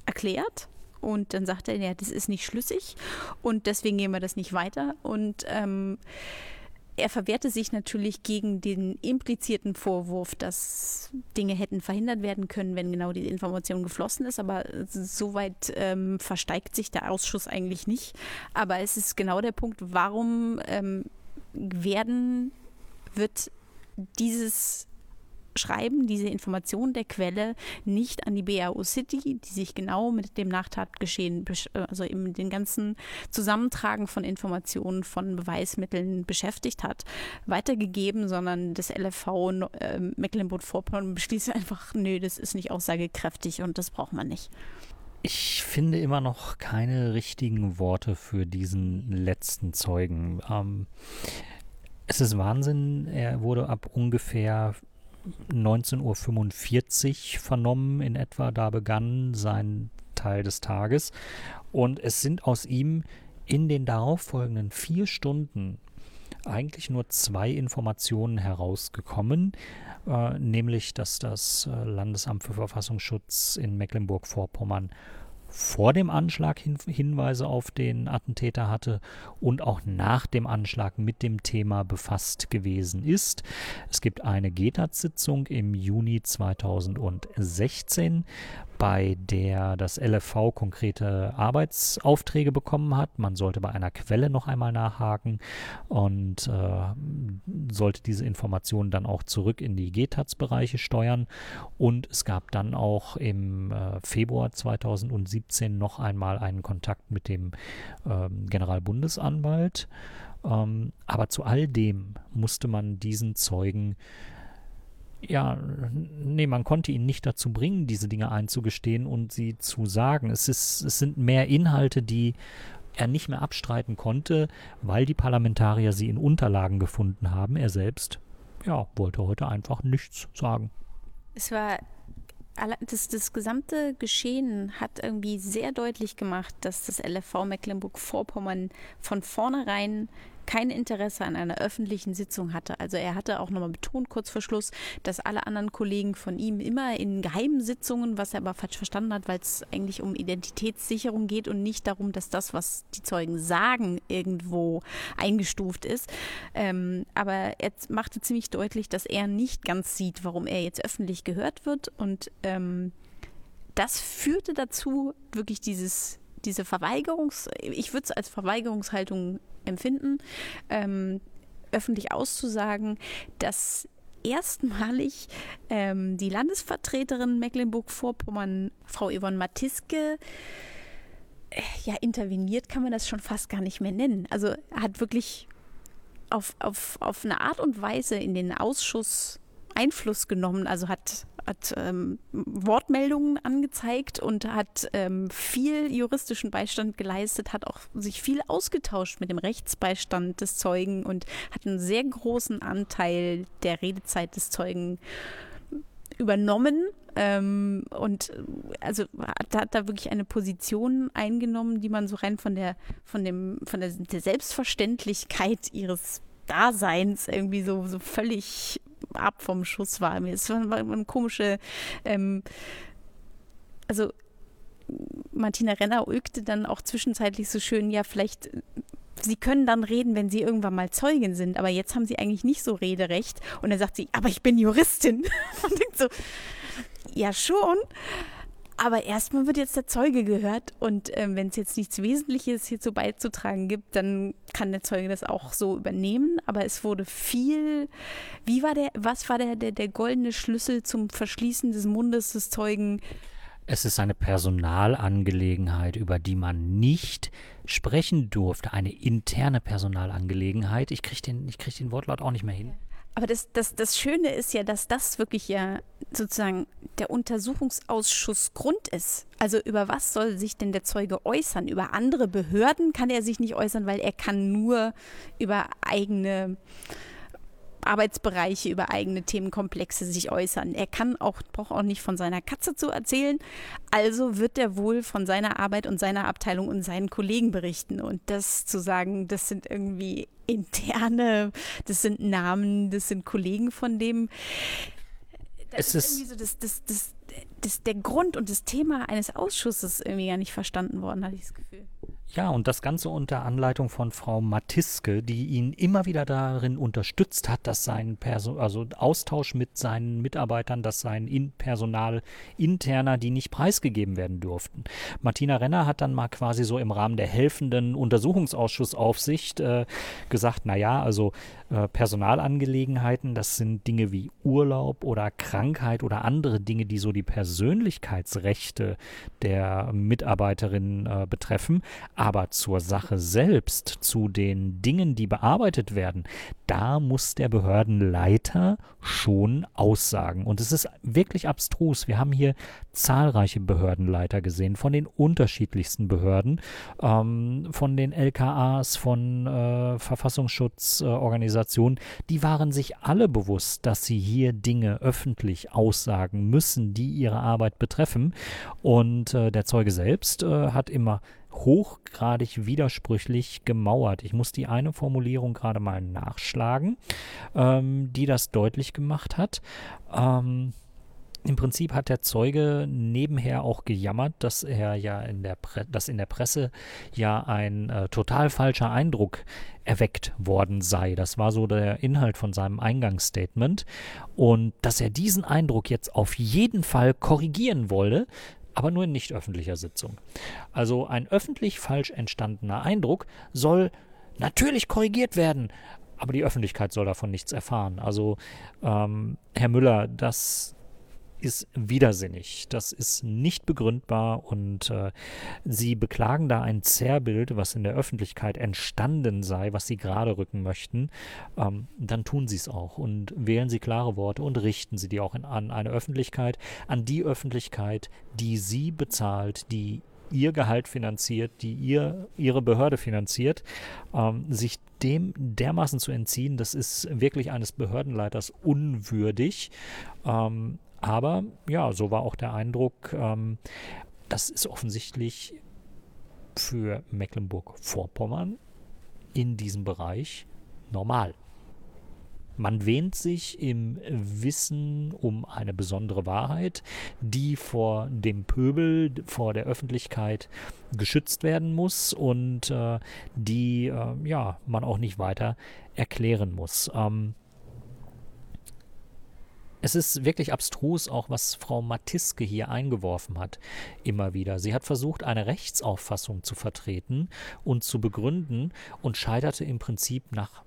erklärt. Und dann sagt er, ja, das ist nicht schlüssig und deswegen gehen wir das nicht weiter. Und ähm, er verwehrte sich natürlich gegen den implizierten Vorwurf, dass Dinge hätten verhindert werden können, wenn genau diese Information geflossen ist. Aber soweit ähm, versteigt sich der Ausschuss eigentlich nicht. Aber es ist genau der Punkt, warum ähm, werden, wird dieses schreiben diese Information der Quelle nicht an die BAO City, die sich genau mit dem Nachtatgeschehen, also eben den ganzen Zusammentragen von Informationen, von Beweismitteln beschäftigt hat, weitergegeben, sondern das LFV äh, Mecklenburg-Vorpommern beschließt einfach, nö, das ist nicht aussagekräftig und das braucht man nicht. Ich finde immer noch keine richtigen Worte für diesen letzten Zeugen. Ähm, es ist Wahnsinn, er wurde ab ungefähr 19.45 Uhr vernommen in etwa. Da begann sein Teil des Tages. Und es sind aus ihm in den darauffolgenden vier Stunden eigentlich nur zwei Informationen herausgekommen, äh, nämlich dass das äh, Landesamt für Verfassungsschutz in Mecklenburg-Vorpommern vor dem Anschlag hin Hinweise auf den Attentäter hatte und auch nach dem Anschlag mit dem Thema befasst gewesen ist. Es gibt eine GETAT-Sitzung im Juni 2016, bei der das LFV konkrete Arbeitsaufträge bekommen hat. Man sollte bei einer Quelle noch einmal nachhaken und äh, sollte diese Informationen dann auch zurück in die GTAZ-Bereiche steuern. Und es gab dann auch im äh, Februar 2017 noch einmal einen Kontakt mit dem äh, Generalbundesanwalt. Ähm, aber zu all dem musste man diesen Zeugen ja, nee, man konnte ihn nicht dazu bringen, diese Dinge einzugestehen und sie zu sagen. Es, ist, es sind mehr Inhalte, die er nicht mehr abstreiten konnte, weil die Parlamentarier sie in Unterlagen gefunden haben. Er selbst, ja, wollte heute einfach nichts sagen. Es war das, das gesamte Geschehen hat irgendwie sehr deutlich gemacht, dass das LFV Mecklenburg-Vorpommern von vornherein kein Interesse an einer öffentlichen Sitzung hatte. Also er hatte auch nochmal betont kurz vor Schluss, dass alle anderen Kollegen von ihm immer in geheimen Sitzungen, was er aber falsch verstanden hat, weil es eigentlich um Identitätssicherung geht und nicht darum, dass das, was die Zeugen sagen, irgendwo eingestuft ist. Ähm, aber er machte ziemlich deutlich, dass er nicht ganz sieht, warum er jetzt öffentlich gehört wird und ähm, das führte dazu, wirklich dieses diese Verweigerungs, ich würde es als Verweigerungshaltung empfinden, ähm, öffentlich auszusagen, dass erstmalig ähm, die Landesvertreterin Mecklenburg-Vorpommern, Frau Yvonne Matiske, äh, ja, interveniert kann man das schon fast gar nicht mehr nennen. Also hat wirklich auf, auf, auf eine Art und Weise in den Ausschuss Einfluss genommen, also hat hat ähm, Wortmeldungen angezeigt und hat ähm, viel juristischen Beistand geleistet, hat auch sich viel ausgetauscht mit dem Rechtsbeistand des Zeugen und hat einen sehr großen Anteil der Redezeit des Zeugen übernommen ähm, und also hat, hat, da wirklich eine Position eingenommen, die man so rein von der von dem von der, der Selbstverständlichkeit ihres Daseins irgendwie so, so völlig ab vom Schuss war. Es war eine komische, ähm, also Martina Renner ulkte dann auch zwischenzeitlich so schön, ja, vielleicht, sie können dann reden, wenn sie irgendwann mal Zeugin sind, aber jetzt haben sie eigentlich nicht so Rederecht. Und dann sagt sie, aber ich bin Juristin. Und denkt so, ja schon, aber erstmal wird jetzt der Zeuge gehört und ähm, wenn es jetzt nichts Wesentliches hierzu beizutragen gibt, dann kann der Zeuge das auch so übernehmen. Aber es wurde viel, wie war der, was war der, der, der goldene Schlüssel zum Verschließen des Mundes des Zeugen? Es ist eine Personalangelegenheit, über die man nicht sprechen durfte. Eine interne Personalangelegenheit. Ich kriege den, krieg den Wortlaut auch nicht mehr hin. Aber das, das, das Schöne ist ja, dass das wirklich ja sozusagen der Untersuchungsausschuss Grund ist. Also über was soll sich denn der Zeuge äußern? Über andere Behörden kann er sich nicht äußern, weil er kann nur über eigene Arbeitsbereiche, über eigene Themenkomplexe sich äußern. Er kann auch, braucht auch nicht von seiner Katze zu erzählen. Also wird er wohl von seiner Arbeit und seiner Abteilung und seinen Kollegen berichten. Und das zu sagen, das sind irgendwie interne, das sind Namen, das sind Kollegen von dem. Das es ist, ist irgendwie so das, das, das, das, der Grund und das Thema eines Ausschusses irgendwie gar nicht verstanden worden, hatte ich das Gefühl. Ja, und das Ganze unter Anleitung von Frau Matiske, die ihn immer wieder darin unterstützt hat, dass sein Perso also Austausch mit seinen Mitarbeitern, dass sein in Personal interner, die nicht preisgegeben werden durften. Martina Renner hat dann mal quasi so im Rahmen der helfenden Untersuchungsausschussaufsicht äh, gesagt, na ja, also äh, Personalangelegenheiten, das sind Dinge wie Urlaub oder Krankheit oder andere Dinge, die so die Persönlichkeitsrechte der Mitarbeiterinnen äh, betreffen aber zur Sache selbst, zu den Dingen, die bearbeitet werden, da muss der Behördenleiter schon aussagen. Und es ist wirklich abstrus. Wir haben hier zahlreiche Behördenleiter gesehen, von den unterschiedlichsten Behörden, ähm, von den LKAs, von äh, Verfassungsschutzorganisationen. Äh, die waren sich alle bewusst, dass sie hier Dinge öffentlich aussagen müssen, die ihre Arbeit betreffen. Und äh, der Zeuge selbst äh, hat immer hochgradig widersprüchlich gemauert. Ich muss die eine Formulierung gerade mal nachschlagen, ähm, die das deutlich gemacht hat. Ähm, im Prinzip hat der Zeuge nebenher auch gejammert, dass er ja in der Pre dass in der Presse ja ein äh, total falscher Eindruck erweckt worden sei. Das war so der Inhalt von seinem Eingangsstatement. Und dass er diesen Eindruck jetzt auf jeden Fall korrigieren wolle, aber nur in nicht öffentlicher Sitzung. Also ein öffentlich falsch entstandener Eindruck soll natürlich korrigiert werden, aber die Öffentlichkeit soll davon nichts erfahren. Also ähm, Herr Müller, das ist widersinnig. Das ist nicht begründbar und äh, sie beklagen da ein Zerrbild, was in der Öffentlichkeit entstanden sei, was sie gerade rücken möchten. Ähm, dann tun sie es auch und wählen sie klare Worte und richten sie die auch in, an eine Öffentlichkeit, an die Öffentlichkeit, die sie bezahlt, die ihr Gehalt finanziert, die ihr, ihre Behörde finanziert, ähm, sich dem dermaßen zu entziehen, das ist wirklich eines Behördenleiters unwürdig. Ähm, aber ja, so war auch der Eindruck, ähm, das ist offensichtlich für Mecklenburg-Vorpommern in diesem Bereich normal. Man wähnt sich im Wissen um eine besondere Wahrheit, die vor dem Pöbel, vor der Öffentlichkeit geschützt werden muss und äh, die äh, ja man auch nicht weiter erklären muss. Ähm, es ist wirklich abstrus, auch was Frau Matiske hier eingeworfen hat, immer wieder. Sie hat versucht, eine Rechtsauffassung zu vertreten und zu begründen und scheiterte im Prinzip nach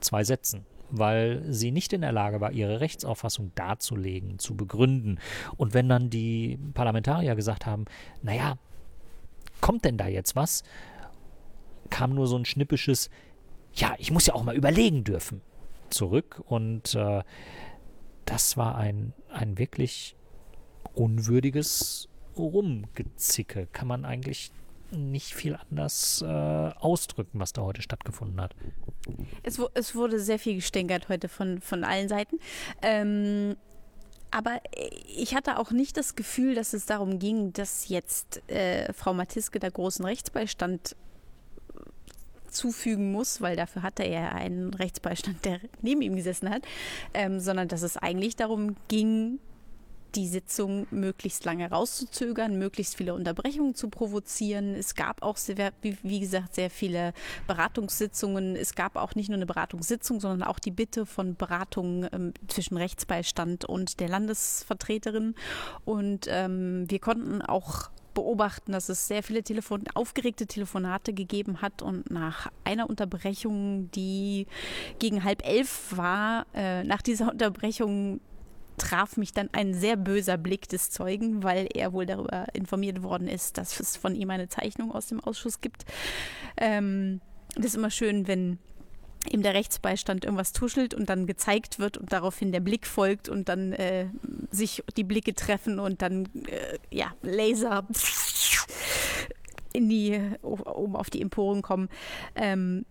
zwei Sätzen weil sie nicht in der Lage war, ihre Rechtsauffassung darzulegen, zu begründen. Und wenn dann die Parlamentarier gesagt haben, naja, kommt denn da jetzt was, kam nur so ein schnippisches, ja, ich muss ja auch mal überlegen dürfen, zurück. Und äh, das war ein, ein wirklich unwürdiges Rumgezicke. Kann man eigentlich nicht viel anders äh, ausdrücken, was da heute stattgefunden hat. Es, es, wurde sehr viel gestänkert heute von, von allen Seiten. Ähm, aber ich hatte auch nicht das Gefühl, dass es darum ging, dass jetzt äh, Frau Matiske da großen Rechtsbeistand zufügen muss, weil dafür hatte er einen Rechtsbeistand, der neben ihm gesessen hat, ähm, sondern dass es eigentlich darum ging, die Sitzung möglichst lange rauszuzögern, möglichst viele Unterbrechungen zu provozieren. Es gab auch, sehr, wie gesagt, sehr viele Beratungssitzungen. Es gab auch nicht nur eine Beratungssitzung, sondern auch die Bitte von Beratungen ähm, zwischen Rechtsbeistand und der Landesvertreterin. Und ähm, wir konnten auch beobachten, dass es sehr viele Telefon aufgeregte Telefonate gegeben hat und nach einer Unterbrechung, die gegen halb elf war, äh, nach dieser Unterbrechung traf mich dann ein sehr böser Blick des Zeugen, weil er wohl darüber informiert worden ist, dass es von ihm eine Zeichnung aus dem Ausschuss gibt. Ähm, das ist immer schön, wenn ihm der Rechtsbeistand irgendwas tuschelt und dann gezeigt wird und daraufhin der Blick folgt und dann äh, sich die Blicke treffen und dann äh, ja Laser in die oben auf die Emporen kommen. Ähm,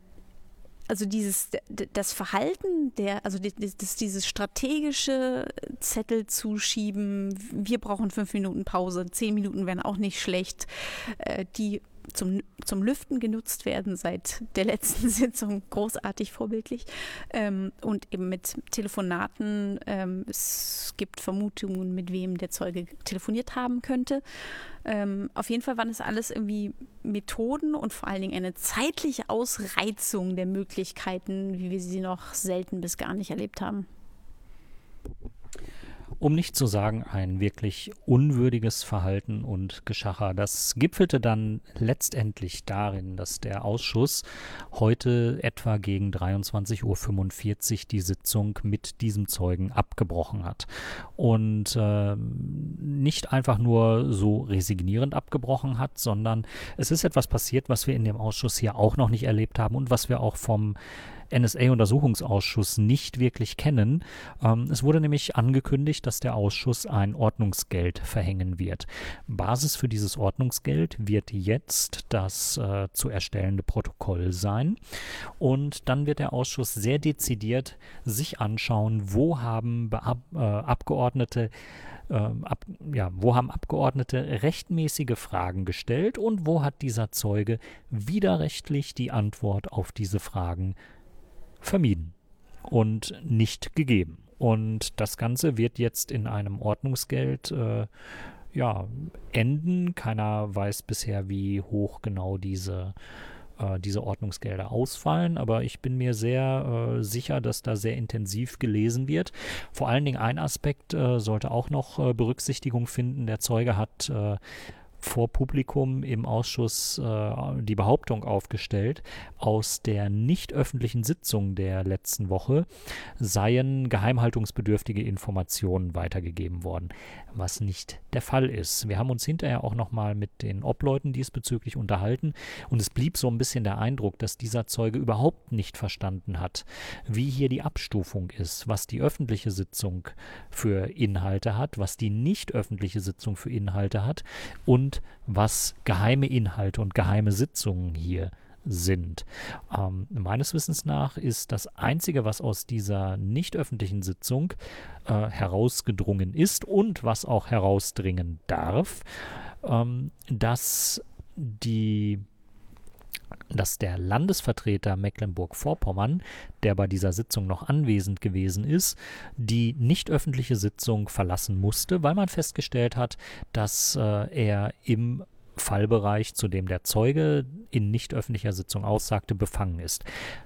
also dieses das Verhalten der also das, dieses strategische Zettel zuschieben wir brauchen fünf Minuten Pause zehn Minuten wären auch nicht schlecht äh, die zum, zum Lüften genutzt werden seit der letzten Sitzung. Großartig vorbildlich. Ähm, und eben mit Telefonaten. Ähm, es gibt Vermutungen, mit wem der Zeuge telefoniert haben könnte. Ähm, auf jeden Fall waren es alles irgendwie Methoden und vor allen Dingen eine zeitliche Ausreizung der Möglichkeiten, wie wir sie noch selten bis gar nicht erlebt haben um nicht zu sagen ein wirklich unwürdiges Verhalten und Geschacher. Das gipfelte dann letztendlich darin, dass der Ausschuss heute etwa gegen 23.45 Uhr die Sitzung mit diesem Zeugen abgebrochen hat. Und äh, nicht einfach nur so resignierend abgebrochen hat, sondern es ist etwas passiert, was wir in dem Ausschuss hier auch noch nicht erlebt haben und was wir auch vom NSA-Untersuchungsausschuss nicht wirklich kennen. Ähm, es wurde nämlich angekündigt, dass der Ausschuss ein Ordnungsgeld verhängen wird. Basis für dieses Ordnungsgeld wird jetzt das äh, zu erstellende Protokoll sein. Und dann wird der Ausschuss sehr dezidiert sich anschauen, wo haben Beab äh, Abgeordnete ähm, ab, ja, wo haben Abgeordnete rechtmäßige Fragen gestellt und wo hat dieser Zeuge widerrechtlich die Antwort auf diese Fragen vermieden und nicht gegeben. Und das Ganze wird jetzt in einem Ordnungsgeld äh, ja, enden. Keiner weiß bisher, wie hoch genau diese, äh, diese Ordnungsgelder ausfallen, aber ich bin mir sehr äh, sicher, dass da sehr intensiv gelesen wird. Vor allen Dingen ein Aspekt äh, sollte auch noch äh, Berücksichtigung finden. Der Zeuge hat äh, vor Publikum im Ausschuss äh, die Behauptung aufgestellt, aus der nicht öffentlichen Sitzung der letzten Woche seien geheimhaltungsbedürftige Informationen weitergegeben worden, was nicht der Fall ist. Wir haben uns hinterher auch nochmal mit den Obleuten diesbezüglich unterhalten und es blieb so ein bisschen der Eindruck, dass dieser Zeuge überhaupt nicht verstanden hat, wie hier die Abstufung ist, was die öffentliche Sitzung für Inhalte hat, was die nicht öffentliche Sitzung für Inhalte hat und und was geheime Inhalte und geheime Sitzungen hier sind. Ähm, meines Wissens nach ist das Einzige, was aus dieser nicht öffentlichen Sitzung äh, herausgedrungen ist und was auch herausdringen darf, ähm, dass die dass der Landesvertreter Mecklenburg-Vorpommern, der bei dieser Sitzung noch anwesend gewesen ist, die nicht öffentliche Sitzung verlassen musste, weil man festgestellt hat, dass äh, er im Fallbereich, zu dem der Zeuge in nicht öffentlicher Sitzung aussagte, befangen ist.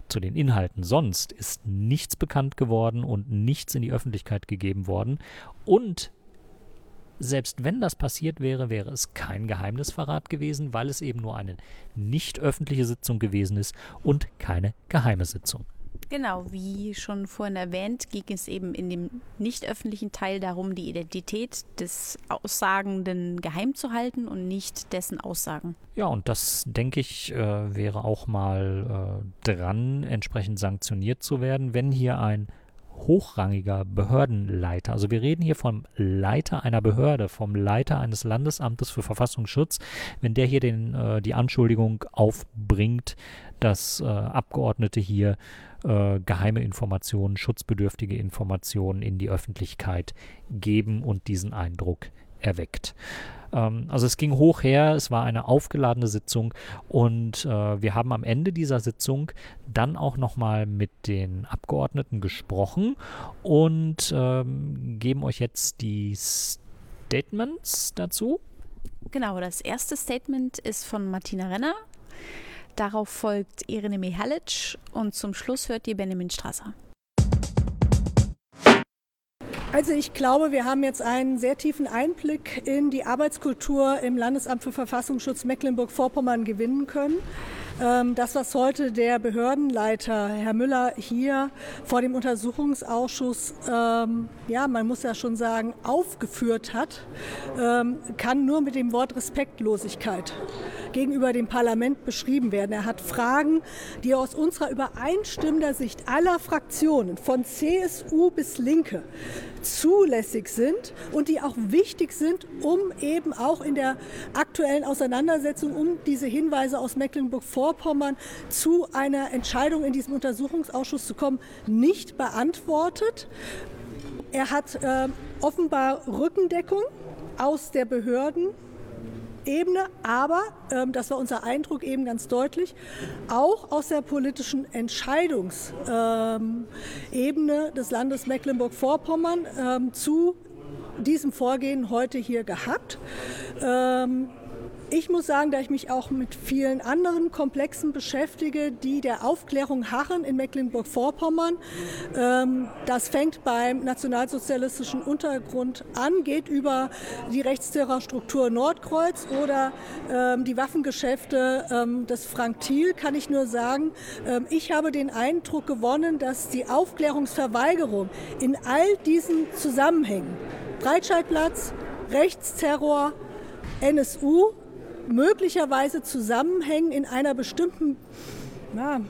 Zu den Inhalten sonst ist nichts bekannt geworden und nichts in die Öffentlichkeit gegeben worden. Und selbst wenn das passiert wäre, wäre es kein Geheimnisverrat gewesen, weil es eben nur eine nicht öffentliche Sitzung gewesen ist und keine geheime Sitzung. Genau, wie schon vorhin erwähnt, ging es eben in dem nicht öffentlichen Teil darum, die Identität des Aussagenden geheim zu halten und nicht dessen Aussagen. Ja, und das, denke ich, äh, wäre auch mal äh, dran, entsprechend sanktioniert zu werden, wenn hier ein hochrangiger Behördenleiter, also wir reden hier vom Leiter einer Behörde, vom Leiter eines Landesamtes für Verfassungsschutz, wenn der hier den, äh, die Anschuldigung aufbringt, dass äh, Abgeordnete hier äh, geheime Informationen, schutzbedürftige Informationen in die Öffentlichkeit geben und diesen Eindruck erweckt. Ähm, also es ging hoch her, es war eine aufgeladene Sitzung und äh, wir haben am Ende dieser Sitzung dann auch nochmal mit den Abgeordneten gesprochen und ähm, geben euch jetzt die Statements dazu. Genau, das erste Statement ist von Martina Renner. Darauf folgt Irene Mihalic und zum Schluss hört ihr Benjamin Strasser. Also ich glaube, wir haben jetzt einen sehr tiefen Einblick in die Arbeitskultur im Landesamt für Verfassungsschutz Mecklenburg-Vorpommern gewinnen können. Ähm, das, was heute der Behördenleiter, Herr Müller, hier vor dem Untersuchungsausschuss, ähm, ja, man muss ja schon sagen, aufgeführt hat, ähm, kann nur mit dem Wort Respektlosigkeit gegenüber dem Parlament beschrieben werden. Er hat Fragen, die aus unserer übereinstimmender Sicht aller Fraktionen, von CSU bis Linke, zulässig sind und die auch wichtig sind, um eben auch in der aktuellen Auseinandersetzung um diese Hinweise aus Mecklenburg-Vorpommern zu einer Entscheidung in diesem Untersuchungsausschuss zu kommen, nicht beantwortet. Er hat äh, offenbar Rückendeckung aus der Behörden Ebene, aber, ähm, das war unser Eindruck eben ganz deutlich, auch aus der politischen Entscheidungsebene ähm, des Landes Mecklenburg-Vorpommern ähm, zu diesem Vorgehen heute hier gehabt. Ähm, ich muss sagen, da ich mich auch mit vielen anderen Komplexen beschäftige, die der Aufklärung harren in Mecklenburg-Vorpommern, ähm, das fängt beim nationalsozialistischen Untergrund an, geht über die Rechtsterrorstruktur Nordkreuz oder ähm, die Waffengeschäfte ähm, des Frank Thiel, kann ich nur sagen, ich habe den Eindruck gewonnen, dass die Aufklärungsverweigerung in all diesen Zusammenhängen, Breitscheidplatz, Rechtsterror, NSU möglicherweise zusammenhängen in einer bestimmten, na,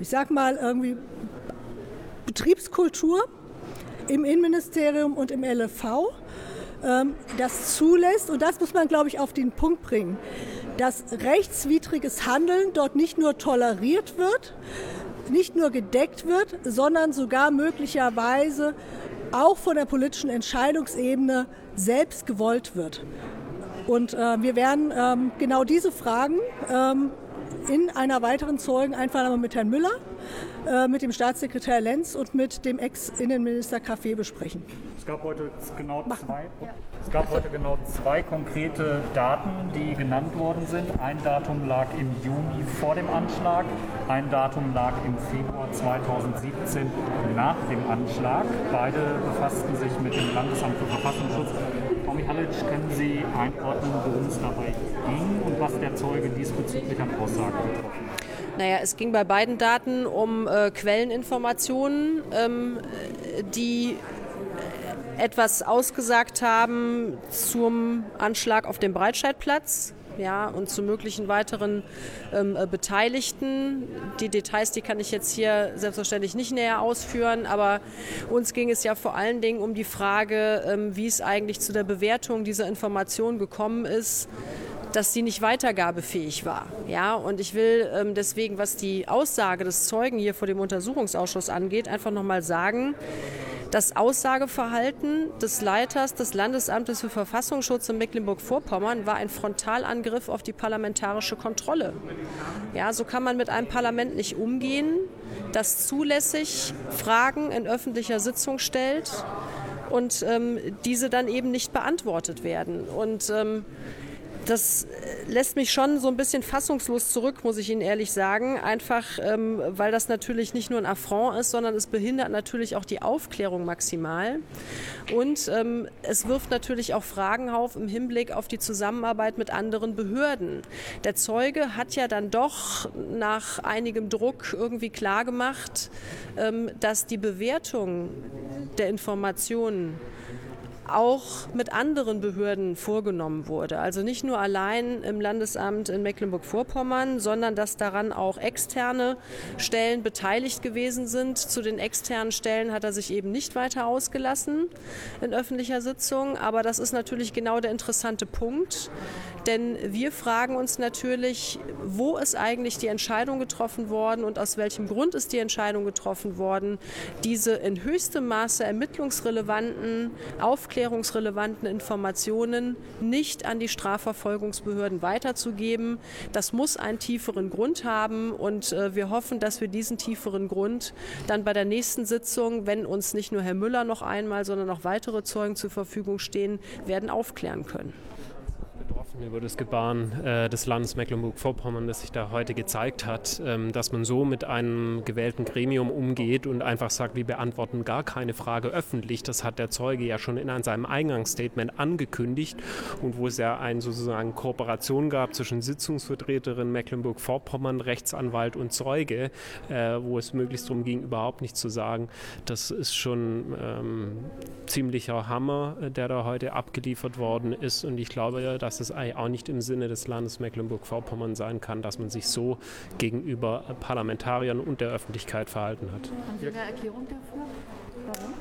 ich sag mal irgendwie Betriebskultur im Innenministerium und im LFV, ähm, das zulässt, und das muss man, glaube ich, auf den Punkt bringen, dass rechtswidriges Handeln dort nicht nur toleriert wird, nicht nur gedeckt wird, sondern sogar möglicherweise auch von der politischen Entscheidungsebene selbst gewollt wird. Und äh, wir werden ähm, genau diese Fragen ähm, in einer weiteren Zeugeneinvernahme mit Herrn Müller, äh, mit dem Staatssekretär Lenz und mit dem Ex-Innenminister Café besprechen. Es gab heute genau zwei. Es gab heute genau zwei konkrete Daten, die genannt worden sind. Ein Datum lag im Juni vor dem Anschlag, ein Datum lag im Februar 2017 nach dem Anschlag. Beide befassten sich mit dem Landesamt für Verfassungsschutz Mihalic, können Sie einordnen, worum es dabei ging und was der Zeuge diesbezüglich an Aussagen getroffen hat? Naja, es ging bei beiden Daten um äh, Quelleninformationen, ähm, die etwas ausgesagt haben zum Anschlag auf dem Breitscheidplatz ja, und zu möglichen weiteren ähm, äh, Beteiligten. Die Details, die kann ich jetzt hier selbstverständlich nicht näher ausführen, aber uns ging es ja vor allen Dingen um die Frage, ähm, wie es eigentlich zu der Bewertung dieser Information gekommen ist dass sie nicht weitergabefähig war. Ja, und ich will ähm, deswegen, was die Aussage des Zeugen hier vor dem Untersuchungsausschuss angeht, einfach nochmal sagen, das Aussageverhalten des Leiters des Landesamtes für Verfassungsschutz in Mecklenburg-Vorpommern war ein Frontalangriff auf die parlamentarische Kontrolle. Ja, so kann man mit einem Parlament nicht umgehen, das zulässig Fragen in öffentlicher Sitzung stellt und ähm, diese dann eben nicht beantwortet werden. Und ähm, das lässt mich schon so ein bisschen fassungslos zurück, muss ich Ihnen ehrlich sagen. Einfach, ähm, weil das natürlich nicht nur ein Affront ist, sondern es behindert natürlich auch die Aufklärung maximal. Und ähm, es wirft natürlich auch Fragen auf im Hinblick auf die Zusammenarbeit mit anderen Behörden. Der Zeuge hat ja dann doch nach einigem Druck irgendwie klargemacht, ähm, dass die Bewertung der Informationen auch mit anderen Behörden vorgenommen wurde. Also nicht nur allein im Landesamt in Mecklenburg-Vorpommern, sondern dass daran auch externe Stellen beteiligt gewesen sind. Zu den externen Stellen hat er sich eben nicht weiter ausgelassen in öffentlicher Sitzung. Aber das ist natürlich genau der interessante Punkt. Denn wir fragen uns natürlich, wo ist eigentlich die Entscheidung getroffen worden und aus welchem Grund ist die Entscheidung getroffen worden, diese in höchstem Maße ermittlungsrelevanten, aufklärungsrelevanten Informationen nicht an die Strafverfolgungsbehörden weiterzugeben. Das muss einen tieferen Grund haben und äh, wir hoffen, dass wir diesen tieferen Grund dann bei der nächsten Sitzung, wenn uns nicht nur Herr Müller noch einmal, sondern auch weitere Zeugen zur Verfügung stehen, werden aufklären können über das Gebaren äh, des Landes Mecklenburg-Vorpommern, das sich da heute gezeigt hat, ähm, dass man so mit einem gewählten Gremium umgeht und einfach sagt, wir beantworten gar keine Frage öffentlich. Das hat der Zeuge ja schon in seinem Eingangsstatement angekündigt und wo es ja eine sozusagen Kooperation gab zwischen Sitzungsvertreterin Mecklenburg-Vorpommern, Rechtsanwalt und Zeuge, äh, wo es möglichst darum ging, überhaupt nichts zu sagen. Das ist schon ähm, ziemlicher Hammer, äh, der da heute abgeliefert worden ist und ich glaube, dass es eigentlich auch nicht im Sinne des Landes Mecklenburg-Vorpommern sein kann, dass man sich so gegenüber Parlamentariern und der Öffentlichkeit verhalten hat. Haben Sie eine Erklärung dafür? Warum?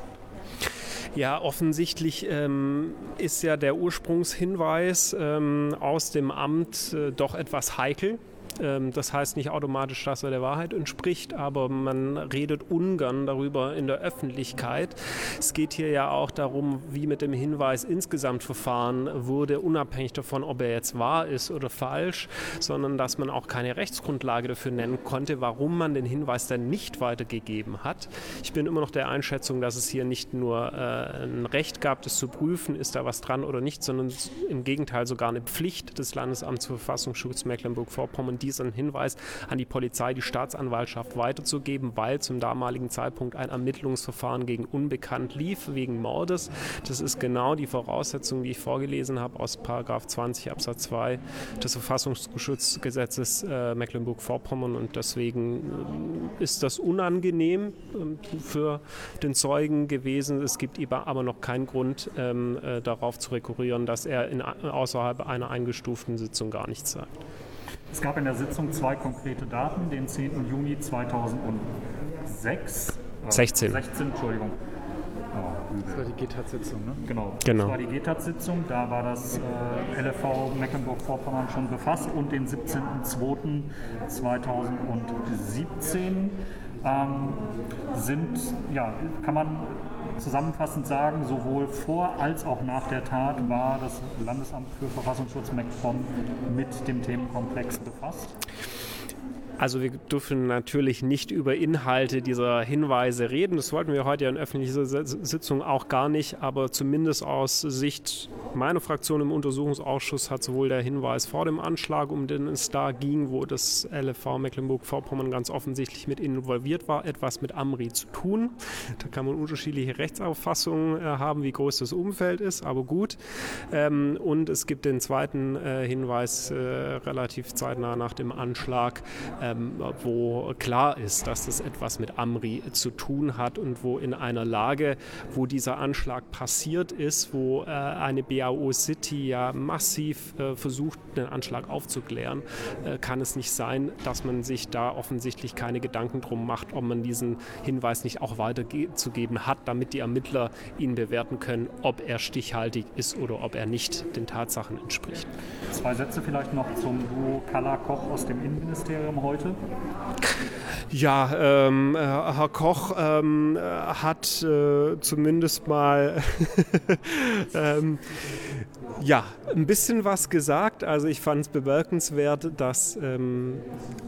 Ja, offensichtlich ähm, ist ja der Ursprungshinweis ähm, aus dem Amt äh, doch etwas heikel. Ähm, das heißt nicht automatisch, dass er der Wahrheit entspricht, aber man redet ungern darüber in der Öffentlichkeit. Es geht hier ja auch darum, wie mit dem Hinweis insgesamt verfahren wurde, unabhängig davon, ob er jetzt wahr ist oder falsch, sondern dass man auch keine Rechtsgrundlage dafür nennen konnte, warum man den Hinweis dann nicht weitergegeben hat. Ich bin immer noch der Einschätzung, dass es hier nicht nur äh, ein Recht gab, das zu prüfen, ist da was dran oder nicht, sondern im Gegenteil sogar eine Pflicht des Landesamts für Verfassungsschutz Mecklenburg-Vorpommern, diesen Hinweis an die Polizei, die Staatsanwaltschaft weiterzugeben, weil zum damaligen Zeitpunkt ein Ermittlungsverfahren gegen Unbekannt lief, wegen Mordes. Das ist genau die Voraussetzung, die ich vorgelesen habe aus 20 Absatz 2 des Verfassungsschutzgesetzes äh, Mecklenburg-Vorpommern und deswegen äh, ist das unangenehm äh, für den Zeugen gewesen. Es gibt aber noch keinen Grund, ähm, äh, darauf zu rekurrieren, dass er in, außerhalb einer eingestuften Sitzung gar nichts sagt. Es gab in der Sitzung zwei konkrete Daten, den 10. Juni 2006. 16. 16, Entschuldigung. Oh, das war die GTAT-Sitzung, ne? Genau, genau. Das war die GTAT-Sitzung. Da war das äh, LFV Mecklenburg-Vorpommern schon befasst und den 17.02.2017 ähm, sind, ja, kann man zusammenfassend sagen, sowohl vor als auch nach der Tat war das Landesamt für Verfassungsschutz MacPom mit dem Themenkomplex befasst. Also wir dürfen natürlich nicht über Inhalte dieser Hinweise reden. Das wollten wir heute ja in öffentlicher Sitzung auch gar nicht. Aber zumindest aus Sicht meiner Fraktion im Untersuchungsausschuss hat sowohl der Hinweis vor dem Anschlag, um den es da ging, wo das LFV Mecklenburg-Vorpommern ganz offensichtlich mit involviert war, etwas mit Amri zu tun. Da kann man unterschiedliche Rechtsauffassungen äh, haben, wie groß das Umfeld ist, aber gut. Ähm, und es gibt den zweiten äh, Hinweis äh, relativ zeitnah nach dem Anschlag ähm, wo klar ist, dass das etwas mit Amri zu tun hat und wo in einer Lage, wo dieser Anschlag passiert ist, wo äh, eine BAO City ja massiv äh, versucht, den Anschlag aufzuklären, äh, kann es nicht sein, dass man sich da offensichtlich keine Gedanken drum macht, ob man diesen Hinweis nicht auch weiterzugeben hat, damit die Ermittler ihn bewerten können, ob er stichhaltig ist oder ob er nicht den Tatsachen entspricht. Zwei Sätze vielleicht noch zum Duo Kala Koch aus dem Innenministerium heute. Ja, ähm, äh, Herr Koch ähm, hat äh, zumindest mal ähm, ja, ein bisschen was gesagt. Also ich fand es bemerkenswert, dass ähm,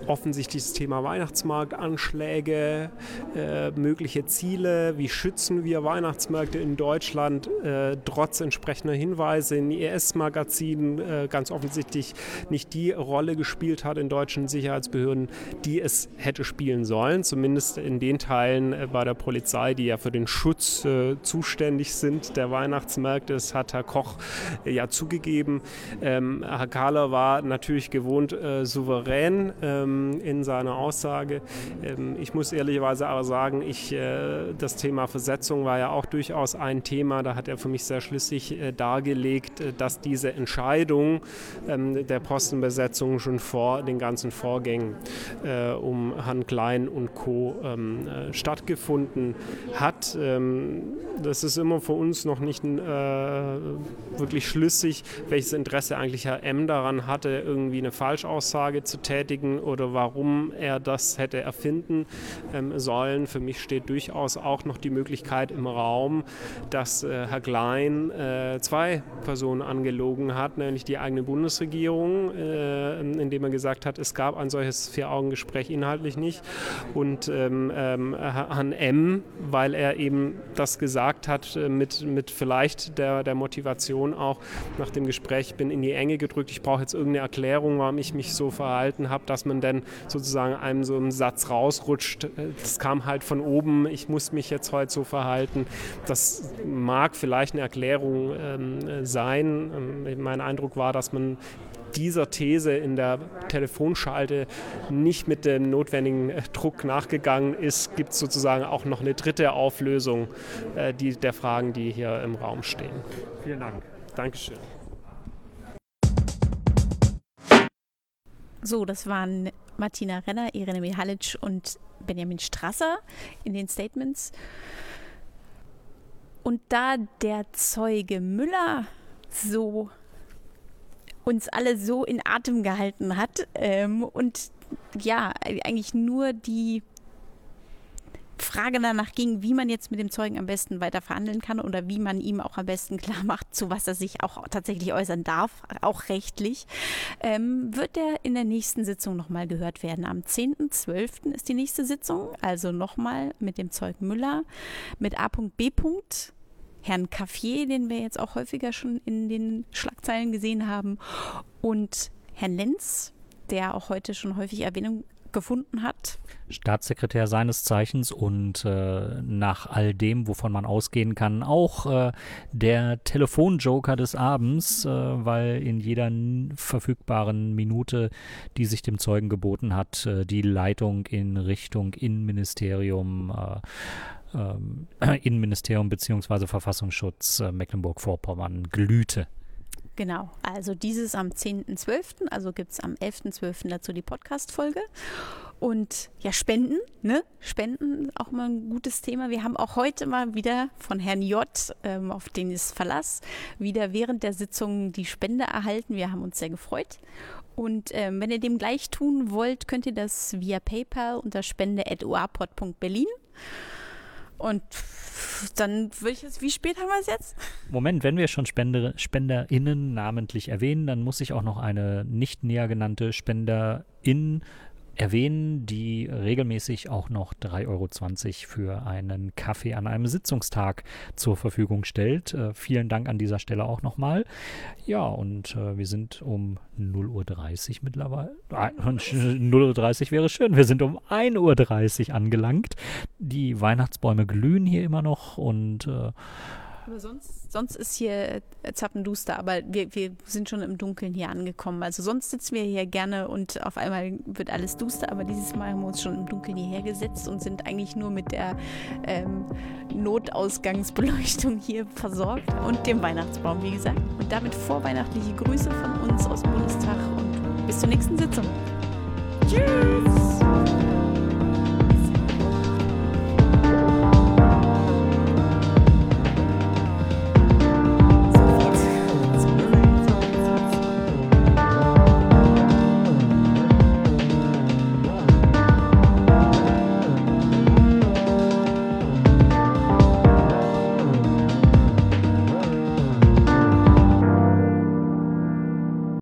offensichtlich das Thema Weihnachtsmarktanschläge, äh, mögliche Ziele, wie schützen wir Weihnachtsmärkte in Deutschland, äh, trotz entsprechender Hinweise in IS-Magazinen äh, ganz offensichtlich nicht die Rolle gespielt hat in deutschen Sicherheitsbehörden, die es hätte spielen sollen. Zumindest in den Teilen äh, bei der Polizei, die ja für den Schutz äh, zuständig sind der Weihnachtsmärkte. Das hat Herr Koch ja zugegeben. Ähm, Kahler war natürlich gewohnt äh, souverän ähm, in seiner Aussage. Ähm, ich muss ehrlicherweise aber sagen, ich, äh, das Thema Versetzung war ja auch durchaus ein Thema. Da hat er für mich sehr schlüssig äh, dargelegt, äh, dass diese Entscheidung ähm, der Postenbesetzung schon vor den ganzen Vorgängen äh, um Herrn Klein und Co. Ähm, äh, stattgefunden hat. Ähm, das ist immer für uns noch nicht wirklich schlüssig welches Interesse eigentlich Herr M. daran hatte, irgendwie eine Falschaussage zu tätigen oder warum er das hätte erfinden ähm, sollen. Für mich steht durchaus auch noch die Möglichkeit im Raum, dass äh, Herr Klein äh, zwei Personen angelogen hat, nämlich die eigene Bundesregierung, äh, indem er gesagt hat, es gab ein solches Vier-Augen-Gespräch inhaltlich nicht. Und ähm, ähm, Herrn M, weil er eben das gesagt hat äh, mit, mit vielleicht der, der Motivation auch, nach dem Gespräch, bin in die Enge gedrückt, ich brauche jetzt irgendeine Erklärung, warum ich mich so verhalten habe, dass man dann sozusagen einem so einen Satz rausrutscht. Das kam halt von oben, ich muss mich jetzt heute so verhalten. Das mag vielleicht eine Erklärung ähm, sein. Ähm, mein Eindruck war, dass man dieser These in der Telefonschalte nicht mit dem notwendigen äh, Druck nachgegangen ist, gibt es sozusagen auch noch eine dritte Auflösung äh, die, der Fragen, die hier im Raum stehen. Vielen Dank. Dankeschön. So, das waren Martina Renner, Irene Mihalic und Benjamin Strasser in den Statements. Und da der Zeuge Müller so uns alle so in Atem gehalten hat ähm, und ja, eigentlich nur die Frage danach ging, wie man jetzt mit dem Zeugen am besten weiter verhandeln kann oder wie man ihm auch am besten klar macht, zu was er sich auch tatsächlich äußern darf, auch rechtlich, ähm, wird er in der nächsten Sitzung nochmal gehört werden. Am 10.12. ist die nächste Sitzung, also nochmal mit dem Zeugen Müller, mit A.B. Herrn Caffier, den wir jetzt auch häufiger schon in den Schlagzeilen gesehen haben, und Herrn Lenz, der auch heute schon häufig Erwähnung gefunden hat. Staatssekretär seines Zeichens und äh, nach all dem, wovon man ausgehen kann, auch äh, der Telefonjoker des Abends, äh, weil in jeder verfügbaren Minute, die sich dem Zeugen geboten hat, äh, die Leitung in Richtung Innenministerium äh, ähm, Innenministerium bzw. Verfassungsschutz äh, Mecklenburg-Vorpommern glühte. Genau, also dieses am 10.12., also gibt es am 11.12. dazu die Podcast-Folge. Und ja, Spenden, ne? Spenden, auch mal ein gutes Thema. Wir haben auch heute mal wieder von Herrn J., ähm, auf den ist Verlass, wieder während der Sitzung die Spende erhalten. Wir haben uns sehr gefreut. Und ähm, wenn ihr dem gleich tun wollt, könnt ihr das via PayPal unter spende.uapod.berlin. Und dann würde ich jetzt, wie spät haben wir es jetzt? Moment, wenn wir schon Spender, SpenderInnen namentlich erwähnen, dann muss ich auch noch eine nicht näher genannte SpenderIn erwähnen, die regelmäßig auch noch 3,20 Euro für einen Kaffee an einem Sitzungstag zur Verfügung stellt. Äh, vielen Dank an dieser Stelle auch nochmal. Ja, und äh, wir sind um 0.30 Uhr mittlerweile. Ah, 0.30 Uhr wäre schön. Wir sind um 1.30 Uhr angelangt. Die Weihnachtsbäume glühen hier immer noch und äh, Aber sonst, sonst ist hier zappenduster, aber wir, wir sind schon im Dunkeln hier angekommen. Also sonst sitzen wir hier gerne und auf einmal wird alles duster, aber dieses Mal haben wir uns schon im Dunkeln hierher gesetzt und sind eigentlich nur mit der ähm, Notausgangsbeleuchtung hier versorgt und dem Weihnachtsbaum, wie gesagt. Und damit vorweihnachtliche Grüße von uns aus dem Bundestag und bis zur nächsten Sitzung. Tschüss!